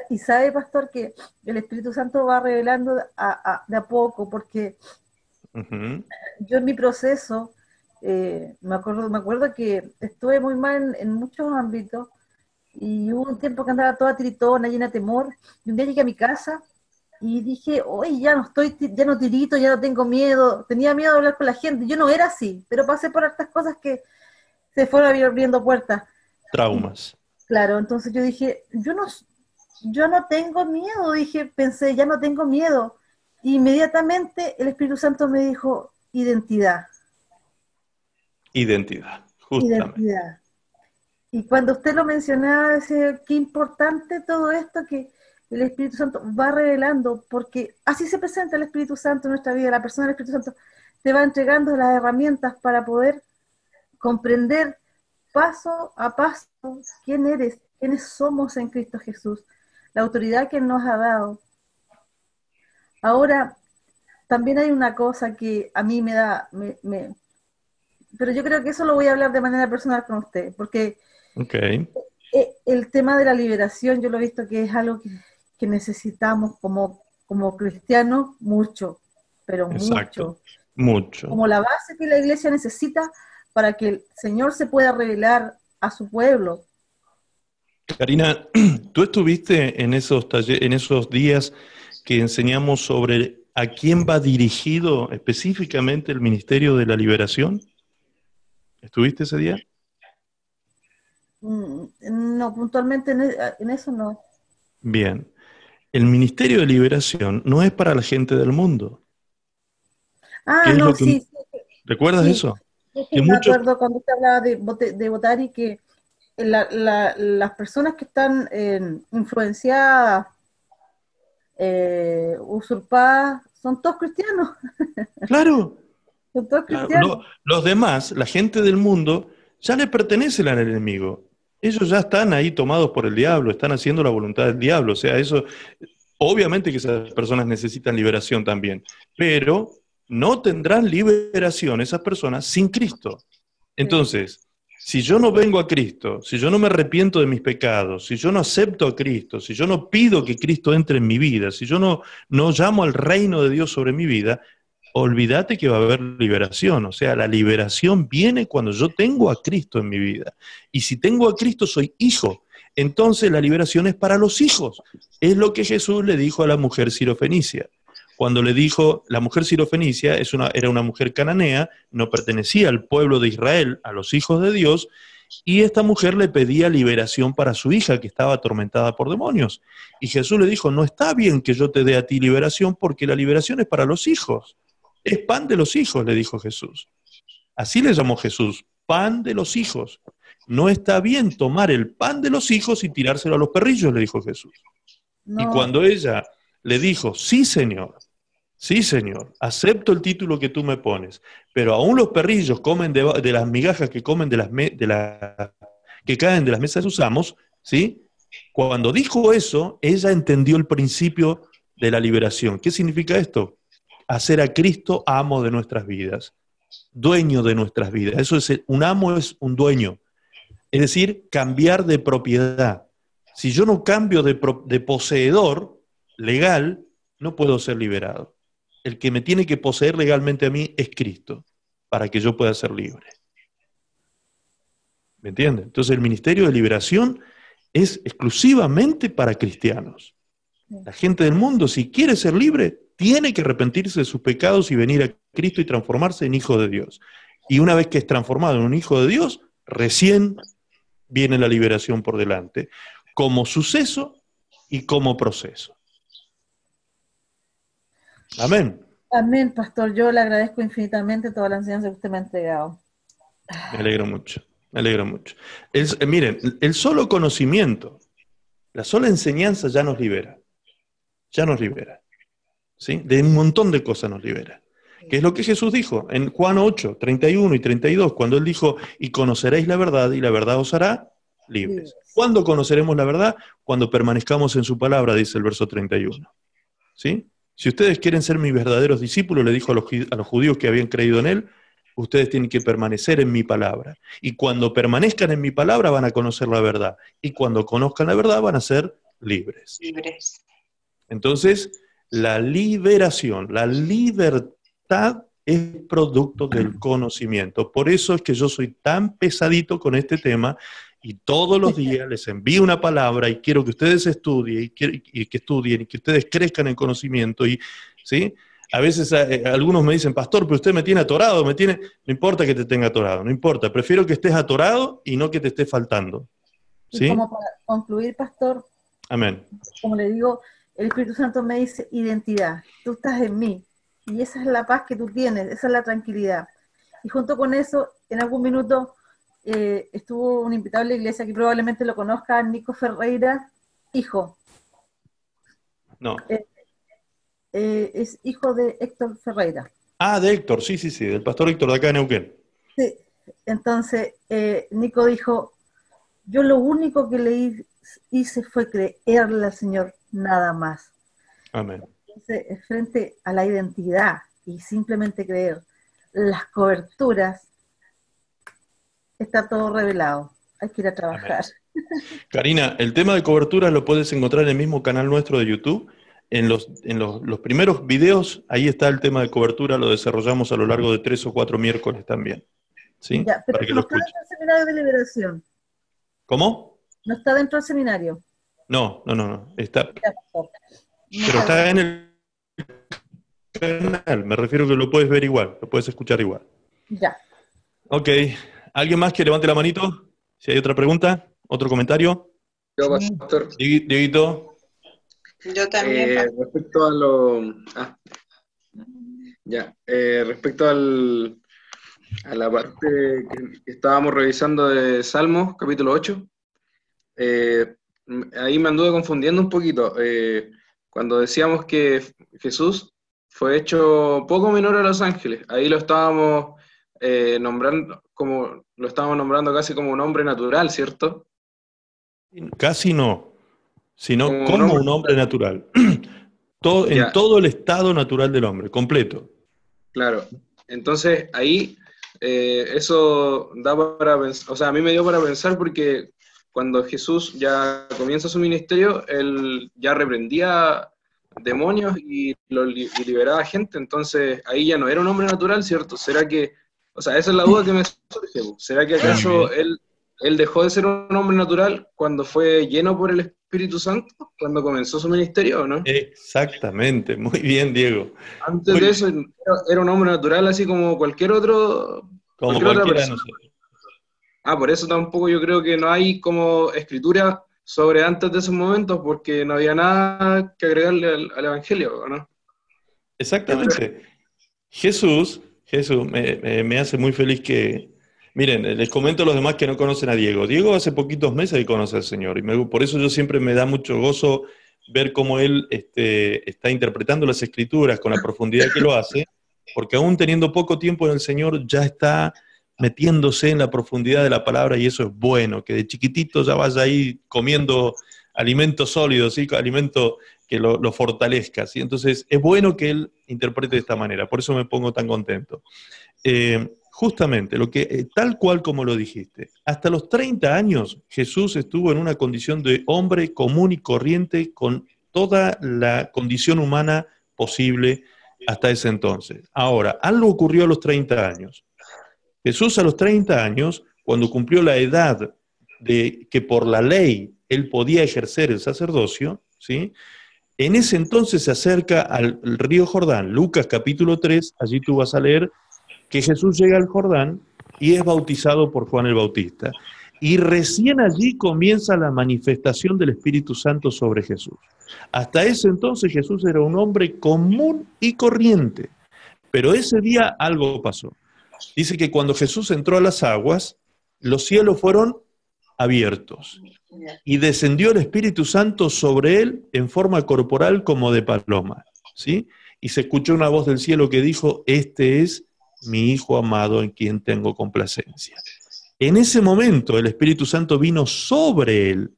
Y, sabe, pastor, que el Espíritu Santo va revelando de a poco, porque yo en mi proceso, eh, me, acuerdo, me acuerdo que estuve muy mal en, muchos ámbitos, y hubo un tiempo que andaba toda tritona, llena de temor, y un día llegué a mi casa y dije, hoy ya no estoy, ya no tirito, ya no tengo miedo, tenía miedo de hablar con la gente, yo no era así, pero pasé por estas cosas que, se fueron abriendo puertas. Traumas. Claro, entonces yo dije, yo no, yo no tengo miedo, dije, pensé, ya no tengo miedo. inmediatamente el Espíritu Santo me dijo, identidad. Identidad, justamente. Identidad. Y cuando usted lo mencionaba, decía, qué importante todo esto que el Espíritu Santo va revelando, porque así se presenta el Espíritu Santo en nuestra vida, la persona del Espíritu Santo te va entregando las herramientas para poder comprender paso a paso quién eres, quiénes somos en Cristo Jesús, la autoridad que nos ha dado. Ahora, también hay una cosa que a mí me da, me, pero yo creo que eso lo voy a hablar de manera personal con usted, porque Ok. Eh, El tema de la liberación, yo lo he visto que es algo que, que necesitamos como, como cristianos mucho, pero Exacto. mucho. Mucho. Como la base que la iglesia necesita para que el Señor se pueda revelar a su pueblo. Karina, tú estuviste en esos, talle- en esos días que enseñamos sobre a quién va dirigido específicamente el Ministerio de la Liberación. ¿Estuviste ese día? Mm, No, puntualmente en, e- en eso no. Bien. El Ministerio de Liberación no es para la gente del mundo. Ah, ¿Qué es no, que- sí, sí, ¿Recuerdas Sí. eso? sí, que sí, me mucho- acuerdo cuando usted hablaba de, de votar y que la- la- las personas que están eh, influenciadas, eh, usurpadas, son todos cristianos, Claro. son todos Claro, cristianos. lo- los demás, la gente del mundo, ya le pertenecen al enemigo. Ellos ya están ahí tomados por el diablo, están haciendo la voluntad del diablo. O sea, eso, obviamente que esas personas necesitan liberación también, pero no tendrán liberación esas personas sin Cristo. Entonces, si yo no vengo a Cristo, si yo no me arrepiento de mis pecados, si yo no acepto a Cristo, si yo no pido que Cristo entre en mi vida, si yo no, no llamo al reino de Dios sobre mi vida, olvídate que va a haber liberación. O sea, la liberación viene cuando yo tengo a Cristo en mi vida. Y si tengo a Cristo, soy hijo. Entonces la liberación es para los hijos. Es lo que Jesús le dijo a la mujer sirofenicia. Cuando le dijo, la mujer sirofenicia es una, era una mujer cananea, no pertenecía al pueblo de Israel, a los hijos de Dios, y esta mujer le pedía liberación para su hija que estaba atormentada por demonios. Y Jesús le dijo, no está bien que yo te dé a ti liberación porque la liberación es para los hijos. Es pan de los hijos, le dijo Jesús. Así le llamó Jesús, pan de los hijos. No está bien tomar el pan de los hijos y tirárselo a los perrillos, le dijo Jesús. Y cuando ella le dijo, sí, Señor, sí, Señor, acepto el título que tú me pones, pero aún los perrillos comen de, de las migajas que comen de las, me- de la- que caen de las mesas de sus amos, ¿sí? Cuando dijo eso, ella entendió el principio de la liberación. ¿Qué significa esto? Hacer a Cristo amo de nuestras vidas, dueño de nuestras vidas. Eso es, un amo es un dueño. Es decir, cambiar de propiedad. Si yo no cambio de, poseedor legal, no puedo ser liberado. El que me tiene que poseer legalmente a mí es Cristo, para que yo pueda ser libre. ¿Me entiende? Entonces el ministerio de liberación es exclusivamente para cristianos. La gente del mundo, si quiere ser libre, tiene que arrepentirse de sus pecados y venir a Cristo y transformarse en hijo de Dios. Y una vez que es transformado en un hijo de Dios, recién viene la liberación por delante, como suceso y como proceso. Amén. Amén, pastor. Yo le agradezco infinitamente toda la enseñanza que usted me ha entregado. Me alegro mucho, me alegro mucho. El- eh, miren, el solo conocimiento, la sola enseñanza ya nos libera, ya nos libera. ¿Sí? De un montón de cosas nos libera. Que es lo que Jesús dijo en Juan 8, 31 y 32, cuando él dijo, y conoceréis la verdad y la verdad os hará libres. ¿Cuándo conoceremos la verdad? Cuando permanezcamos en su palabra, dice el verso 31. ¿Sí? Si ustedes quieren ser mis verdaderos discípulos, le dijo a los, a los judíos que habían creído en él, ustedes tienen que permanecer en mi palabra. Y cuando permanezcan en mi palabra van a conocer la verdad. Y cuando conozcan la verdad van a ser libres. libres. Entonces, la liberación, la libertad es producto del conocimiento. Por eso es que yo soy tan pesadito con este tema y todos los días les envío una palabra y quiero que ustedes estudien y, que estudien y que ustedes crezcan en conocimiento y ¿sí? A veces eh, algunos me dicen, pastor, pero usted me tiene atorado, me tiene, no importa que te tenga atorado, no importa, prefiero que estés atorado y no que te esté faltando. Y ¿Sí? como para concluir, pastor, Amén. como le digo, el Espíritu Santo me dice identidad, tú estás en mí. Y esa es la paz que tú tienes, esa es la tranquilidad. Y junto con eso, en algún minuto eh, estuvo un invitado de la iglesia que probablemente lo conozca, Nico Ferreira, hijo. No. Eh, es hijo de Héctor Ferreira. Ah, de Héctor, sí, sí, sí, del pastor Héctor de acá de Neuquén. Sí. Entonces, eh, Nico dijo, yo lo único que le hi- hice fue creerle al Señor, nada más. Amén. Entonces, frente a la identidad y simplemente creer las coberturas, está todo revelado. hay que ir a trabajar. Karina, el tema de cobertura lo puedes encontrar en el mismo canal nuestro de YouTube. En, los, en los, los, primeros videos, ahí está el tema de cobertura, lo desarrollamos a lo largo de tres o cuatro miércoles también. ¿Sí? Ya, pero Para que no lo está escuchen. dentro del seminario de liberación. ¿Cómo? No está dentro del seminario. No, no, no, no. Está, pero está- en el canal. Me refiero que lo puedes ver igual, lo puedes escuchar igual. Ya. Ok. ¿Alguien más que levante la manito? Si hay otra pregunta, otro comentario. Yo, pastor. Diegu- Dieguito. Yo también. Eh, respecto a lo. ah, ya. eh, respecto al, a la parte que, que estábamos revisando de Salmos, capítulo 8, eh, ahí me anduve confundiendo un poquito. eh, cuando decíamos que Jesús fue hecho poco menor a los ángeles, ahí lo estábamos eh, nombrando como lo estábamos nombrando casi como un hombre natural, ¿cierto? Casi no, sino Como un como hombre. un hombre natural. Todo, en Ya. todo el estado natural del hombre, completo. Claro. Entonces ahí eh, eso da para pensar, o sea, a mí me dio para pensar porque cuando Jesús ya comienza su ministerio, él ya reprendía demonios y, lo y liberaba gente, entonces ahí ya no era un hombre natural, ¿cierto? ¿Será que, o sea, esa es la duda que me surge. ¿será que acaso él, él dejó de ser un hombre natural cuando fue lleno por el Espíritu Santo, cuando comenzó su ministerio o no? Exactamente, muy bien, Diego. Antes Muy de eso era, era un hombre natural así como cualquier otro Como Cualquier otra de persona. nosotros. Ah, por eso tampoco yo creo que no hay como escritura sobre antes de esos momentos, porque no había nada que agregarle al, Evangelio, ¿o ¿no? Exactamente. Jesús, Jesús, me, me- hace muy feliz que... Miren, les comento a los demás que no conocen a Diego. Diego hace poquitos meses que conoce al Señor y por eso yo siempre me da mucho gozo ver cómo él este, está interpretando las escrituras con la profundidad que lo hace, porque aún teniendo poco tiempo en el Señor ya está metiéndose en la profundidad de la palabra y eso es bueno, que de chiquitito ya vaya ahí comiendo alimentos sólidos, ¿sí? alimento que lo, lo fortalezca. Entonces, es bueno que él interprete de esta manera, por eso me pongo tan contento. Eh, justamente, lo que, eh, tal cual como lo dijiste, hasta los 30 años Jesús estuvo en una condición de hombre común y corriente con toda la condición humana posible hasta ese entonces. Ahora, algo ocurrió a los 30 años. Jesús a los 30 años, cuando cumplió la edad de que por la ley él podía ejercer el sacerdocio, ¿sí? En ese entonces se acerca al río Jordán, Lucas capítulo 3, allí tú vas a leer que Jesús llega al Jordán y es bautizado por Juan el Bautista. Y recién allí comienza la manifestación del Espíritu Santo sobre Jesús. Hasta ese entonces Jesús era un hombre común y corriente, pero ese día algo pasó. Dice que cuando Jesús entró a las aguas, los cielos fueron abiertos y descendió el Espíritu Santo sobre él en forma corporal como de paloma, ¿sí? Y se escuchó una voz del cielo que dijo, este es mi Hijo amado en quien tengo complacencia. En ese momento el Espíritu Santo vino sobre él.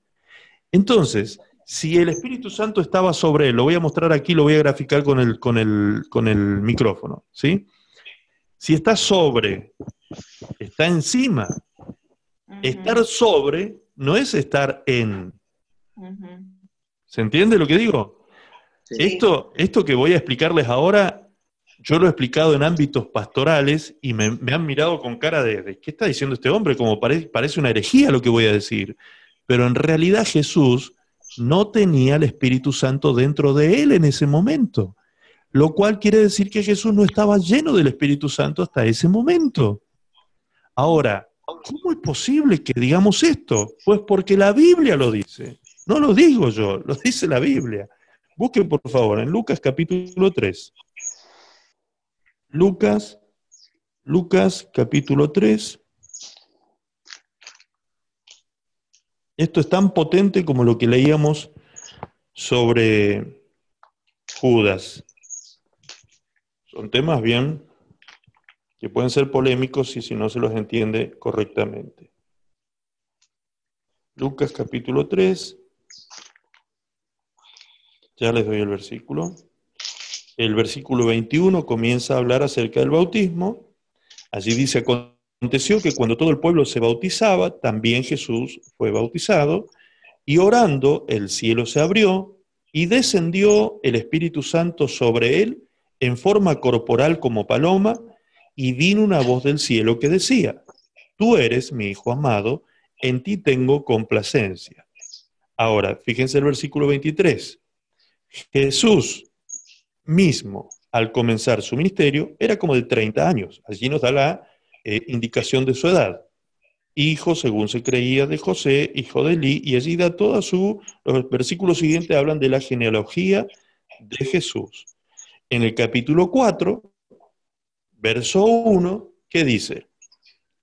Entonces, si el Espíritu Santo estaba sobre él, lo voy a mostrar aquí, lo voy a graficar con el, con el, con el micrófono, ¿sí? Si está sobre, está encima. Estar sobre no es estar en. ¿Se entiende lo que digo? Sí. Esto, esto que voy a explicarles ahora, yo lo he explicado en ámbitos pastorales y me, me han mirado con cara de, de, ¿qué está diciendo este hombre? Como pare- parece una herejía lo que voy a decir. Pero en realidad Jesús no tenía el Espíritu Santo dentro de él en ese momento. Lo cual quiere decir que Jesús no estaba lleno del Espíritu Santo hasta ese momento. Ahora, ¿cómo es posible que digamos esto? Pues porque la Biblia lo dice. No lo digo yo, lo dice la Biblia. Busquen por favor en Lucas capítulo 3. Lucas, Lucas capítulo 3. Esto es tan potente como lo que leíamos sobre Judas. Son temas bien que pueden ser polémicos y si no se los entiende correctamente. Lucas capítulo 3. Ya les doy el versículo. El versículo 21 comienza a hablar acerca del bautismo. Allí dice, aconteció que cuando todo el pueblo se bautizaba, también Jesús fue bautizado, y orando el cielo se abrió, y descendió el Espíritu Santo sobre él en forma corporal como paloma, y vino una voz del cielo que decía, Tú eres mi Hijo amado, en ti tengo complacencia. Ahora, fíjense el versículo 23. Jesús mismo, al comenzar su ministerio, era como de 30 años. Allí nos da la eh, indicación de su edad. Hijo, según se creía, de José, hijo de Eli, y allí da toda su... Los versículos siguientes hablan de la genealogía de Jesús. En el capítulo 4, verso 1, ¿qué dice?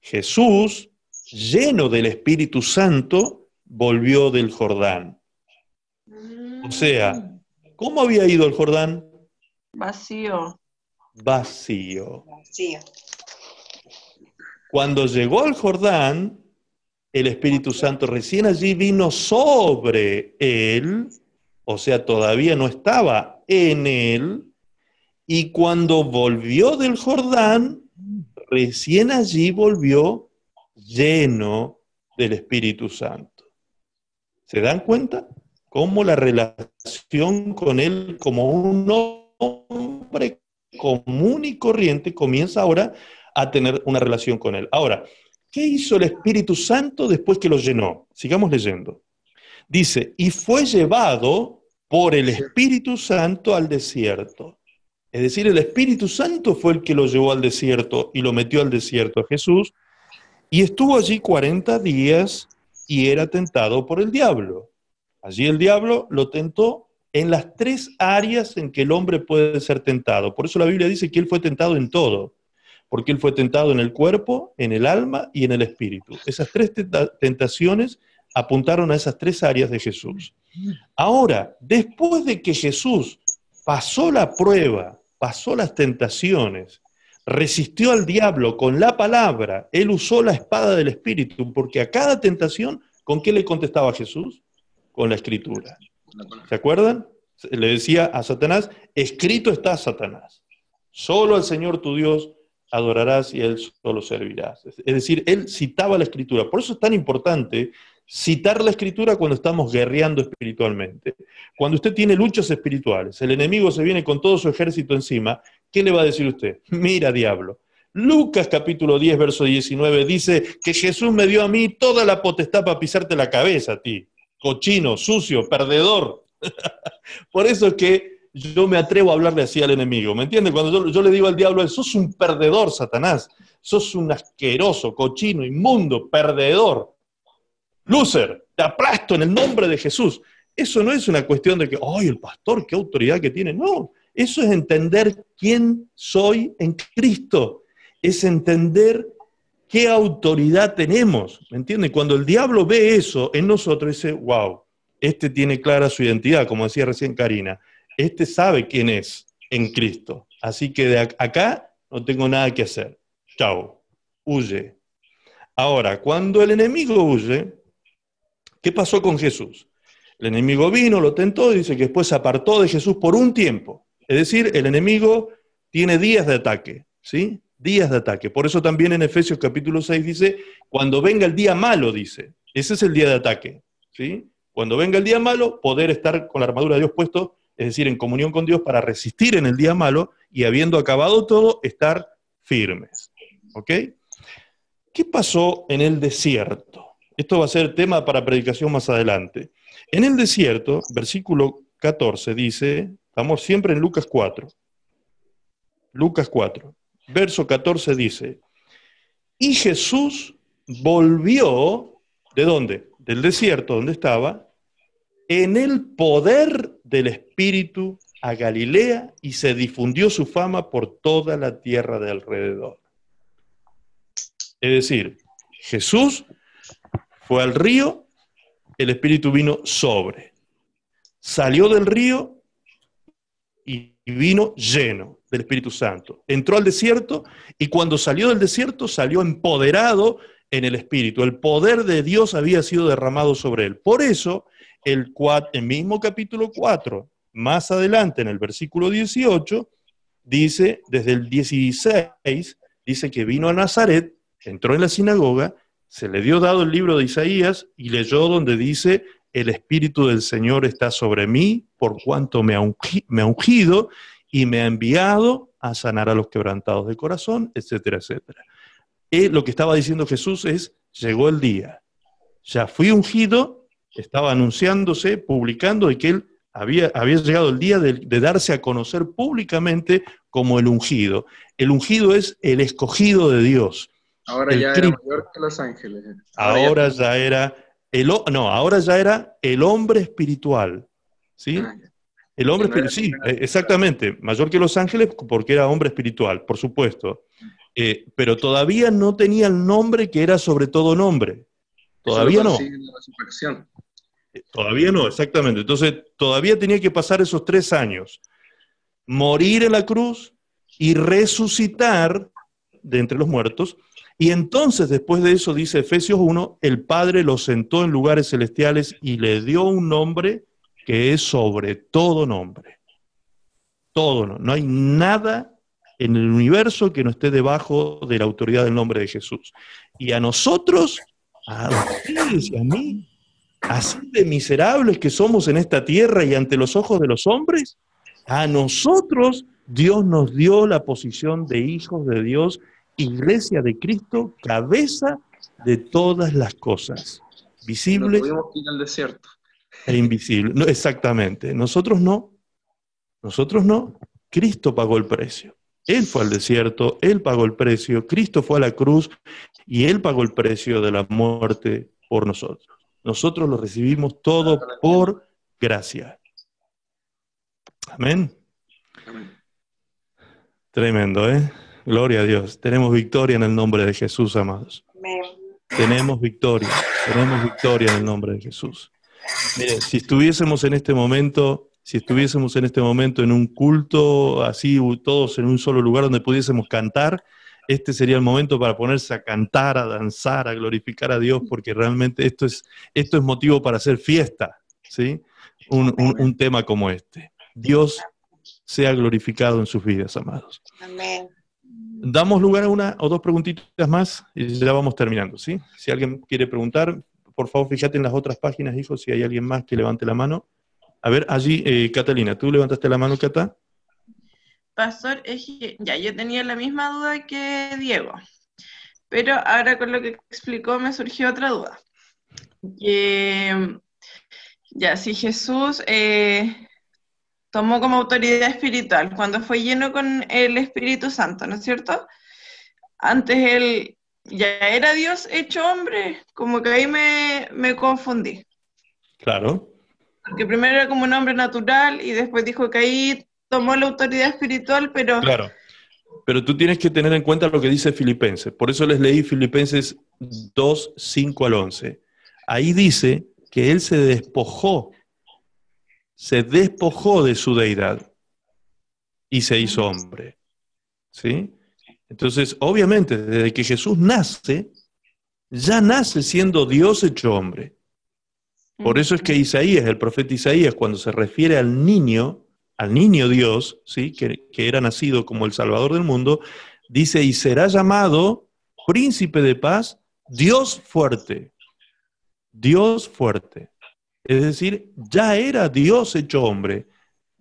Jesús, lleno del Espíritu Santo, volvió del Jordán. O sea, ¿cómo había ido el Jordán? Vacío. Vacío. Vacío. Cuando llegó al Jordán, el Espíritu Santo recién allí vino sobre él, o sea, todavía no estaba en él, y cuando volvió del Jordán, recién allí volvió lleno del Espíritu Santo. ¿Se dan cuenta? Cómo la relación con él como un hombre común y corriente comienza ahora a tener una relación con él. Ahora, ¿qué hizo el Espíritu Santo después que lo llenó? Sigamos leyendo. Dice, y fue llevado por el Espíritu Santo al desierto. Es decir, el Espíritu Santo fue el que lo llevó al desierto y lo metió al desierto a Jesús, y estuvo allí 40 días y era tentado por el diablo. Allí el diablo lo tentó en las tres áreas en que el hombre puede ser tentado. Por eso la Biblia dice que él fue tentado en todo porque él fue tentado en el cuerpo, en el alma y en el espíritu. Esas tres tentaciones apuntaron a esas tres áreas de Jesús. Ahora, después de que Jesús pasó la prueba, pasó las tentaciones, resistió al diablo con la palabra, él usó la espada del espíritu, porque a cada tentación, ¿con qué le contestaba Jesús? Con la escritura. ¿Se acuerdan? Le decía a Satanás, escrito está Satanás. Solo al Señor tu Dios adorarás y él solo servirás. Es decir, él citaba la escritura. Por eso es tan importante citar la escritura cuando estamos guerreando espiritualmente. Cuando usted tiene luchas espirituales, el enemigo se viene con todo su ejército encima, ¿qué le va a decir usted? Mira, diablo. Lucas capítulo 10, verso 19 dice que Jesús me dio a mí toda la potestad para pisarte la cabeza a ti. Cochino, sucio, perdedor. Por eso es que yo me atrevo a hablarle así al enemigo, ¿me entiendes? Cuando yo, le digo al diablo, sos un perdedor, Satanás, sos un asqueroso, cochino, inmundo, perdedor. Loser, te aplasto en el nombre de Jesús. Eso no es una cuestión de que, ¡ay, el pastor, qué autoridad que tiene! No, eso es entender quién soy en Cristo. Es entender qué autoridad tenemos, ¿me entiendes? Cuando el diablo ve eso en nosotros, dice, wow, este tiene clara su identidad, como decía recién Karina este sabe quién es en Cristo. Así que de acá no tengo nada que hacer. Chao, huye. Ahora, cuando el enemigo huye, ¿qué pasó con Jesús? El enemigo vino, lo tentó, dice que después se apartó de Jesús por un tiempo. Es decir, el enemigo tiene días de ataque, ¿sí? Días de ataque. Por eso también en Efesios capítulo 6 dice, cuando venga el día malo, dice, ese es el día de ataque, ¿sí? Cuando venga el día malo, poder estar con la armadura de Dios puesto es decir, en comunión con Dios para resistir en el día malo y habiendo acabado todo, estar firmes. ¿Ok? ¿Qué pasó en el desierto? Esto va a ser tema para predicación más adelante. En el desierto, versículo 14 dice, estamos siempre en Lucas 4. Lucas 4, verso 14 dice, y Jesús volvió, ¿de dónde? Del desierto donde estaba, en el poder del Espíritu a Galilea y se difundió su fama por toda la tierra de alrededor. Es decir, Jesús fue al río, el Espíritu vino sobre. Salió del río y vino lleno del Espíritu Santo. Entró al desierto y cuando salió del desierto salió empoderado en el Espíritu. El poder de Dios había sido derramado sobre él. Por eso el, mismo capítulo 4, más adelante en el versículo 18, dice, desde el 16, dice que vino a Nazaret entró en la sinagoga, se le dio dado el libro de Isaías y leyó donde dice, el Espíritu del Señor está sobre mí por cuanto me ha, ungido y me ha enviado a sanar a los quebrantados de corazón, etcétera, etcétera. Y lo que estaba diciendo Jesús es, llegó el día, ya fui ungido, estaba anunciándose, publicando de que él había, llegado el día de darse a conocer públicamente como el ungido. El ungido es el escogido de Dios. Ahora El ya era mayor que los ángeles. Ahora ya era el no, ahora ya era el hombre espiritual. ¿Sí? Ah. El hombre no espiritual, sí, eh, exactamente, mayor que los ángeles porque era hombre espiritual, por supuesto. Eh, pero todavía no tenía el nombre que era sobre todo nombre. Todavía no. resurrección. Todavía no, exactamente. Entonces, todavía tenía que pasar esos tres años. Morir en la cruz y resucitar de entre los muertos. Y entonces, después de eso, dice Efesios 1, el Padre lo sentó en lugares celestiales y le dio un nombre que es sobre todo nombre. Todo, no, no hay nada en el universo que no esté debajo de la autoridad del nombre de Jesús. Y a nosotros, a ustedes y a mí, así de miserables que somos en esta tierra y ante los ojos de los hombres, a nosotros Dios nos dio la posición de hijos de Dios, iglesia de Cristo, cabeza de todas las cosas, visibles que ir al desierto. e invisibles. No, exactamente, nosotros no, nosotros no, Cristo pagó el precio. Él fue al desierto, Él pagó el precio, Cristo fue a la cruz y Él pagó el precio de la muerte por nosotros. Nosotros lo recibimos todo por gracia. Amén. Amén. Tremendo, ¿eh? Gloria a Dios. Tenemos victoria en el nombre de Jesús, amados. Tenemos victoria, tenemos victoria en el nombre de Jesús. Mire, si estuviésemos en este momento, si estuviésemos en este momento en un culto así, todos en un solo lugar donde pudiésemos cantar, este sería el momento para ponerse a cantar, a danzar, a glorificar a Dios, porque realmente esto es, esto es motivo para hacer fiesta, ¿sí? Un, un- un tema como este. Dios sea glorificado en sus vidas, amados. Amén. Damos lugar a una o dos preguntitas más y ya vamos terminando, ¿sí? Si alguien quiere preguntar, por favor, fíjate en las otras páginas, hijo, si hay alguien más que levante la mano. A ver, allí, eh, Catalina, ¿tú levantaste la mano, Cata? Pastor, ya yo tenía la misma duda que Diego, pero ahora con lo que explicó me surgió otra duda. Ya, si Jesús eh, tomó como autoridad espiritual cuando fue lleno con el Espíritu Santo, ¿no es cierto? Antes él ya era Dios hecho hombre, como que ahí me, me confundí. Claro. Porque primero era como un hombre natural y después dijo que ahí tomó la autoridad espiritual, pero Claro. Pero tú tienes que tener en cuenta lo que dice Filipenses. Por eso les leí Filipenses 2, 5 al 11. Ahí dice que él se despojó, se despojó de su deidad y se hizo hombre. ¿Sí? Entonces, obviamente, desde que Jesús nace, ya nace siendo Dios hecho hombre. Por eso es que Isaías, el profeta Isaías, cuando se refiere al niño, al niño Dios, ¿sí? que, que era nacido como el Salvador del mundo, dice, y será llamado príncipe de paz, Dios fuerte. Dios fuerte. Es decir, ya era Dios hecho hombre.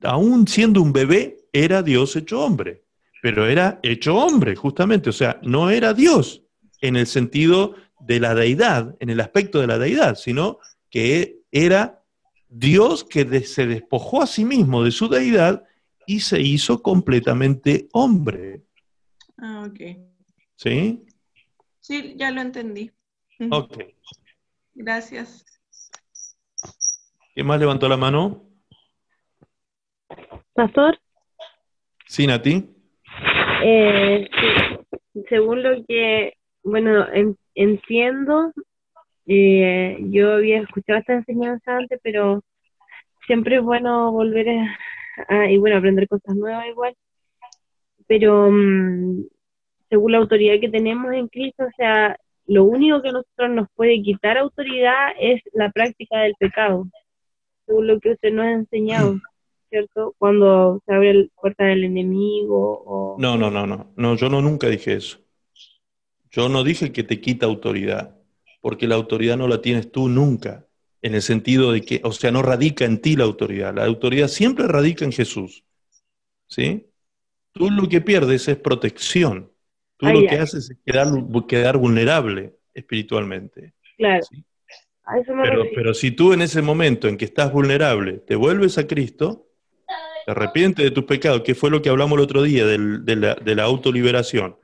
Aún siendo un bebé, era Dios hecho hombre. Pero era hecho hombre, justamente. O sea, no era Dios en el sentido de la deidad, en el aspecto de la deidad, sino que era Dios que se despojó a sí mismo de su deidad y se hizo completamente hombre. Ah, ok. ¿Sí? Sí, ya lo entendí. Ok. Gracias. ¿Quién más levantó la mano? Pastor, Sí, Nati. eh, sí, según lo que, bueno, en- entiendo, eh, yo había escuchado esta enseñanza antes, pero siempre es bueno volver a, a- y bueno, aprender cosas nuevas igual. Pero mm, según la autoridad que tenemos en Cristo, o sea, lo único que a nosotros nos puede quitar autoridad es la práctica del pecado, lo que usted nos ha enseñado. ¿Cierto? Cuando se abre la puerta del enemigo o... No, no, no, no. No, yo no nunca dije eso. Yo no dije que te quita autoridad, porque la autoridad no la tienes tú nunca, en el sentido de que, o sea, no radica en ti la autoridad, la autoridad siempre radica en Jesús. ¿Sí? Tú lo que pierdes es protección. Tú lo que haces es quedar, quedar vulnerable espiritualmente. Claro. Pero, pero si tú en ese momento en que estás vulnerable te vuelves a Cristo, te arrepientes de tus pecados, que fue lo que hablamos el otro día de, la, de la autoliberación.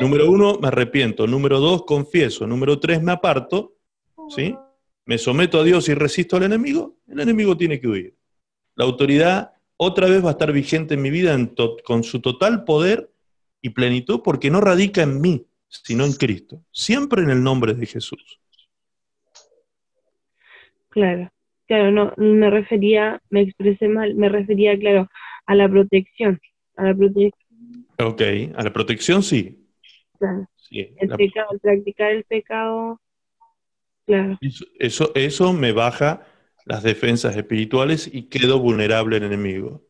Número uno, me arrepiento. Número dos, confieso. Número tres, me aparto. ¿Sí? Me someto a Dios y resisto al enemigo. El enemigo tiene que huir. La autoridad otra vez va a estar vigente en mi vida con su total poder y plenitud porque no radica en mí, sino en Cristo. Siempre en el nombre de Jesús. Claro, claro, no, me refería, me expresé mal, me refería, claro, a la protección, a la protección. Ok, a la protección sí. Claro. el pecado, practicar el pecado, claro. Eso, eso me baja las defensas espirituales y quedo vulnerable al enemigo.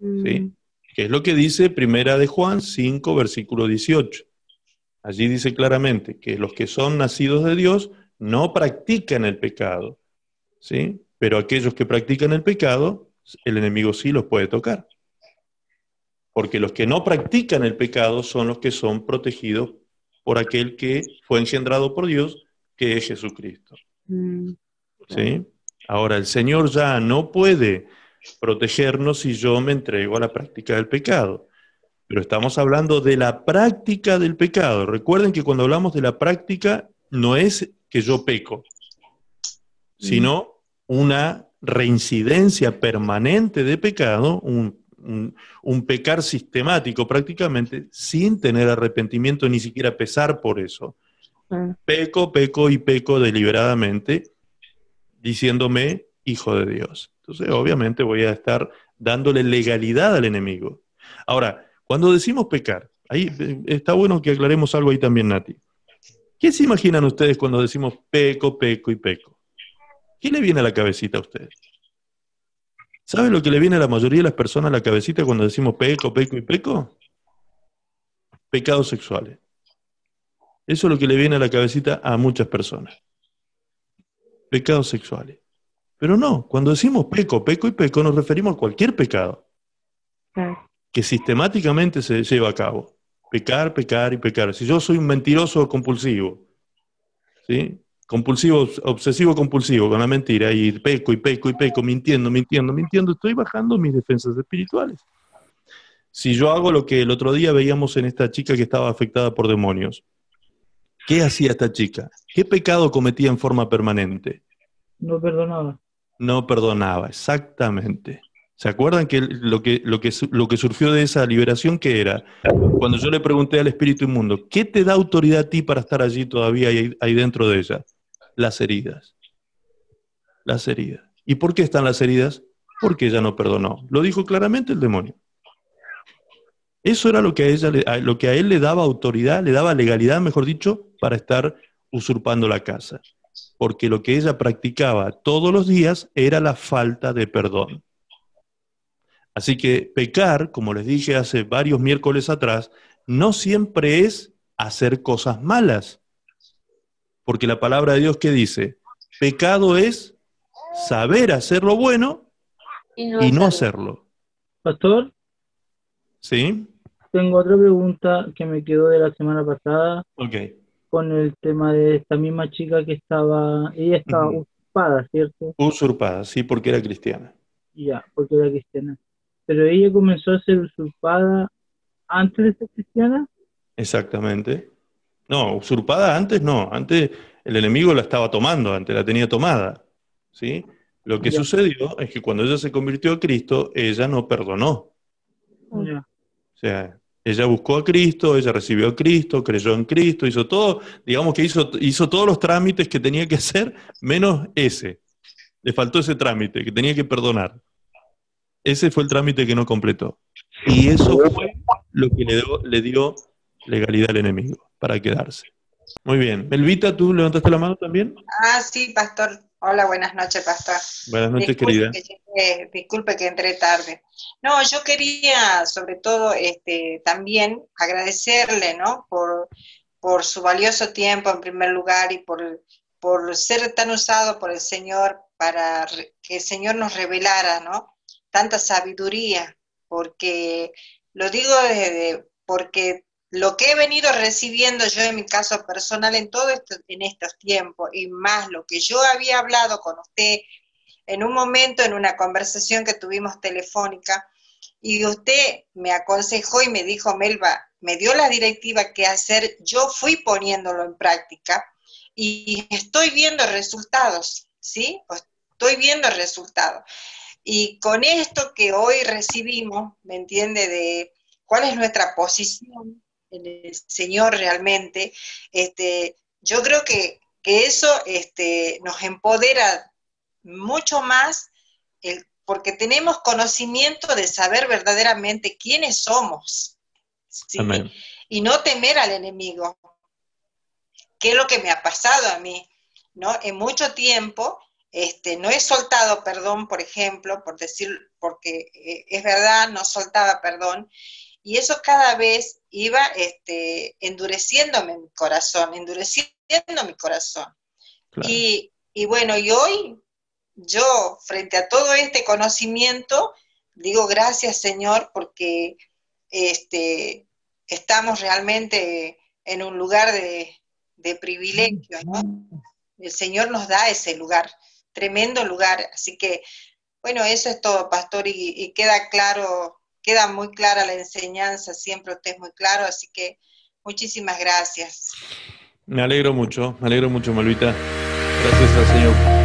¿Sí? Mm. Que es lo que dice Primera de Juan 5, versículo 18. Allí dice claramente que los que son nacidos de Dios no practican el pecado, ¿sí? Pero aquellos que practican el pecado, el enemigo sí los puede tocar. Porque los que no practican el pecado son los que son protegidos por aquel que fue engendrado por Dios, que es Jesucristo. Mm. ¿Sí? Ahora, el Señor ya no puede protegernos si yo me entrego a la práctica del pecado. Pero estamos hablando de la práctica del pecado. Recuerden que cuando hablamos de la práctica, no es que yo peco, sino una reincidencia permanente de pecado, un, pecar sistemático prácticamente, sin tener arrepentimiento ni siquiera pesar por eso. Peco, peco y peco deliberadamente diciéndome hijo de Dios. Entonces, obviamente voy a estar dándole legalidad al enemigo. Ahora, cuando decimos pecar, ahí eh, está bueno que aclaremos algo ahí también, Nati. ¿Qué se imaginan ustedes cuando decimos peco, peco y peco? ¿Qué le viene a la cabecita a ustedes? ¿Saben lo que le viene a la mayoría de las personas a la cabecita cuando decimos peco, peco y peco? Pecados sexuales. Eso es lo que le viene a la cabecita a muchas personas pecados sexuales. Pero no, cuando decimos peco, peco y peco, nos referimos a cualquier pecado que sistemáticamente se lleva a cabo. Pecar, pecar y pecar. Si yo soy un mentiroso compulsivo, ¿sí? Compulsivo, obsesivo compulsivo con la mentira y peco y peco y peco, mintiendo, mintiendo, mintiendo, estoy bajando mis defensas espirituales. Si yo hago lo que el otro día veíamos en esta chica que estaba afectada por demonios, ¿Qué hacía esta chica? ¿Qué pecado cometía en forma permanente? No perdonaba. No perdonaba, exactamente. ¿Se acuerdan que lo que, lo que, lo que surgió de esa liberación qué era? Cuando yo le pregunté al espíritu inmundo, ¿qué te da autoridad a ti para estar allí todavía ahí, dentro de ella? Las heridas. Las heridas. ¿Y por qué están las heridas? Porque ella no perdonó. Lo dijo claramente el demonio. Eso era lo que a, ella, lo que a él le daba autoridad, le daba legalidad, mejor dicho, para estar usurpando la casa. Porque lo que ella practicaba todos los días era la falta de perdón. Así que pecar, como les dije hace varios miércoles atrás, no siempre es hacer cosas malas. Porque la palabra de Dios que dice, pecado es saber hacer lo bueno y no, hacerlo. Pastor. Sí. Tengo otra pregunta que me quedó de la semana pasada. Ok. Con el tema de esta misma chica que estaba, ella estaba usurpada, ¿cierto? Usurpada, sí, porque era cristiana. Ya, porque era cristiana. Pero ella comenzó a ser usurpada antes de ser cristiana. Exactamente. No, usurpada antes no, antes el enemigo la estaba tomando, antes la tenía tomada. ¿sí? Lo que sucedió es que cuando ella se convirtió a Cristo, ella no perdonó. Ya. O sea, ella buscó a Cristo, ella recibió a Cristo, creyó en Cristo, hizo todo, digamos que hizo, hizo todos los trámites que tenía que hacer, menos ese. Le faltó ese trámite, que tenía que perdonar. Ese fue el trámite que no completó. Y eso fue lo que le dio, le dio legalidad al enemigo para quedarse. Muy bien. Melvita, ¿tú levantaste la mano también? Ah, sí, pastor. Hola, buenas noches, pastor. Buenas noches, querida. disculpe que entré tarde. No, yo quería sobre todo este, también agradecerle, ¿no? Por, por su valioso tiempo en primer lugar y por, por ser tan usado por el Señor para que el Señor nos revelara, ¿no? Tanta sabiduría, porque lo digo desde, porque lo que he venido recibiendo yo en mi caso personal en todo en estos tiempos y más lo que yo había hablado con usted en un momento en una conversación que tuvimos telefónica y usted me aconsejó y me dijo, Melba, me dio la directiva que hacer, yo fui poniéndolo en práctica y estoy viendo resultados, ¿sí? Estoy viendo resultados. Y con esto que hoy recibimos, ¿me entiende? De cuál es nuestra posición en el Señor realmente, este, yo creo que, eso este, nos empodera mucho más porque tenemos conocimiento de saber verdaderamente quiénes somos. Y no temer al enemigo. ¿Qué es lo que me ha pasado a mí? ¿No? En mucho tiempo este, no he soltado perdón, por ejemplo, por decir, porque eh, es verdad, no soltaba perdón, y eso cada vez iba este, endureciéndome mi corazón, endureciendo mi corazón. Y, y bueno, y hoy yo, frente a todo este conocimiento, digo gracias Señor, porque este, estamos realmente en un lugar de, privilegio, ¿no? El Señor nos da ese lugar, tremendo lugar. Así que, bueno, eso es todo, pastor, y, queda claro, queda muy clara la enseñanza, siempre usted es muy claro, así que muchísimas gracias. Me alegro mucho, me alegro mucho, Malvita. Gracias al Señor.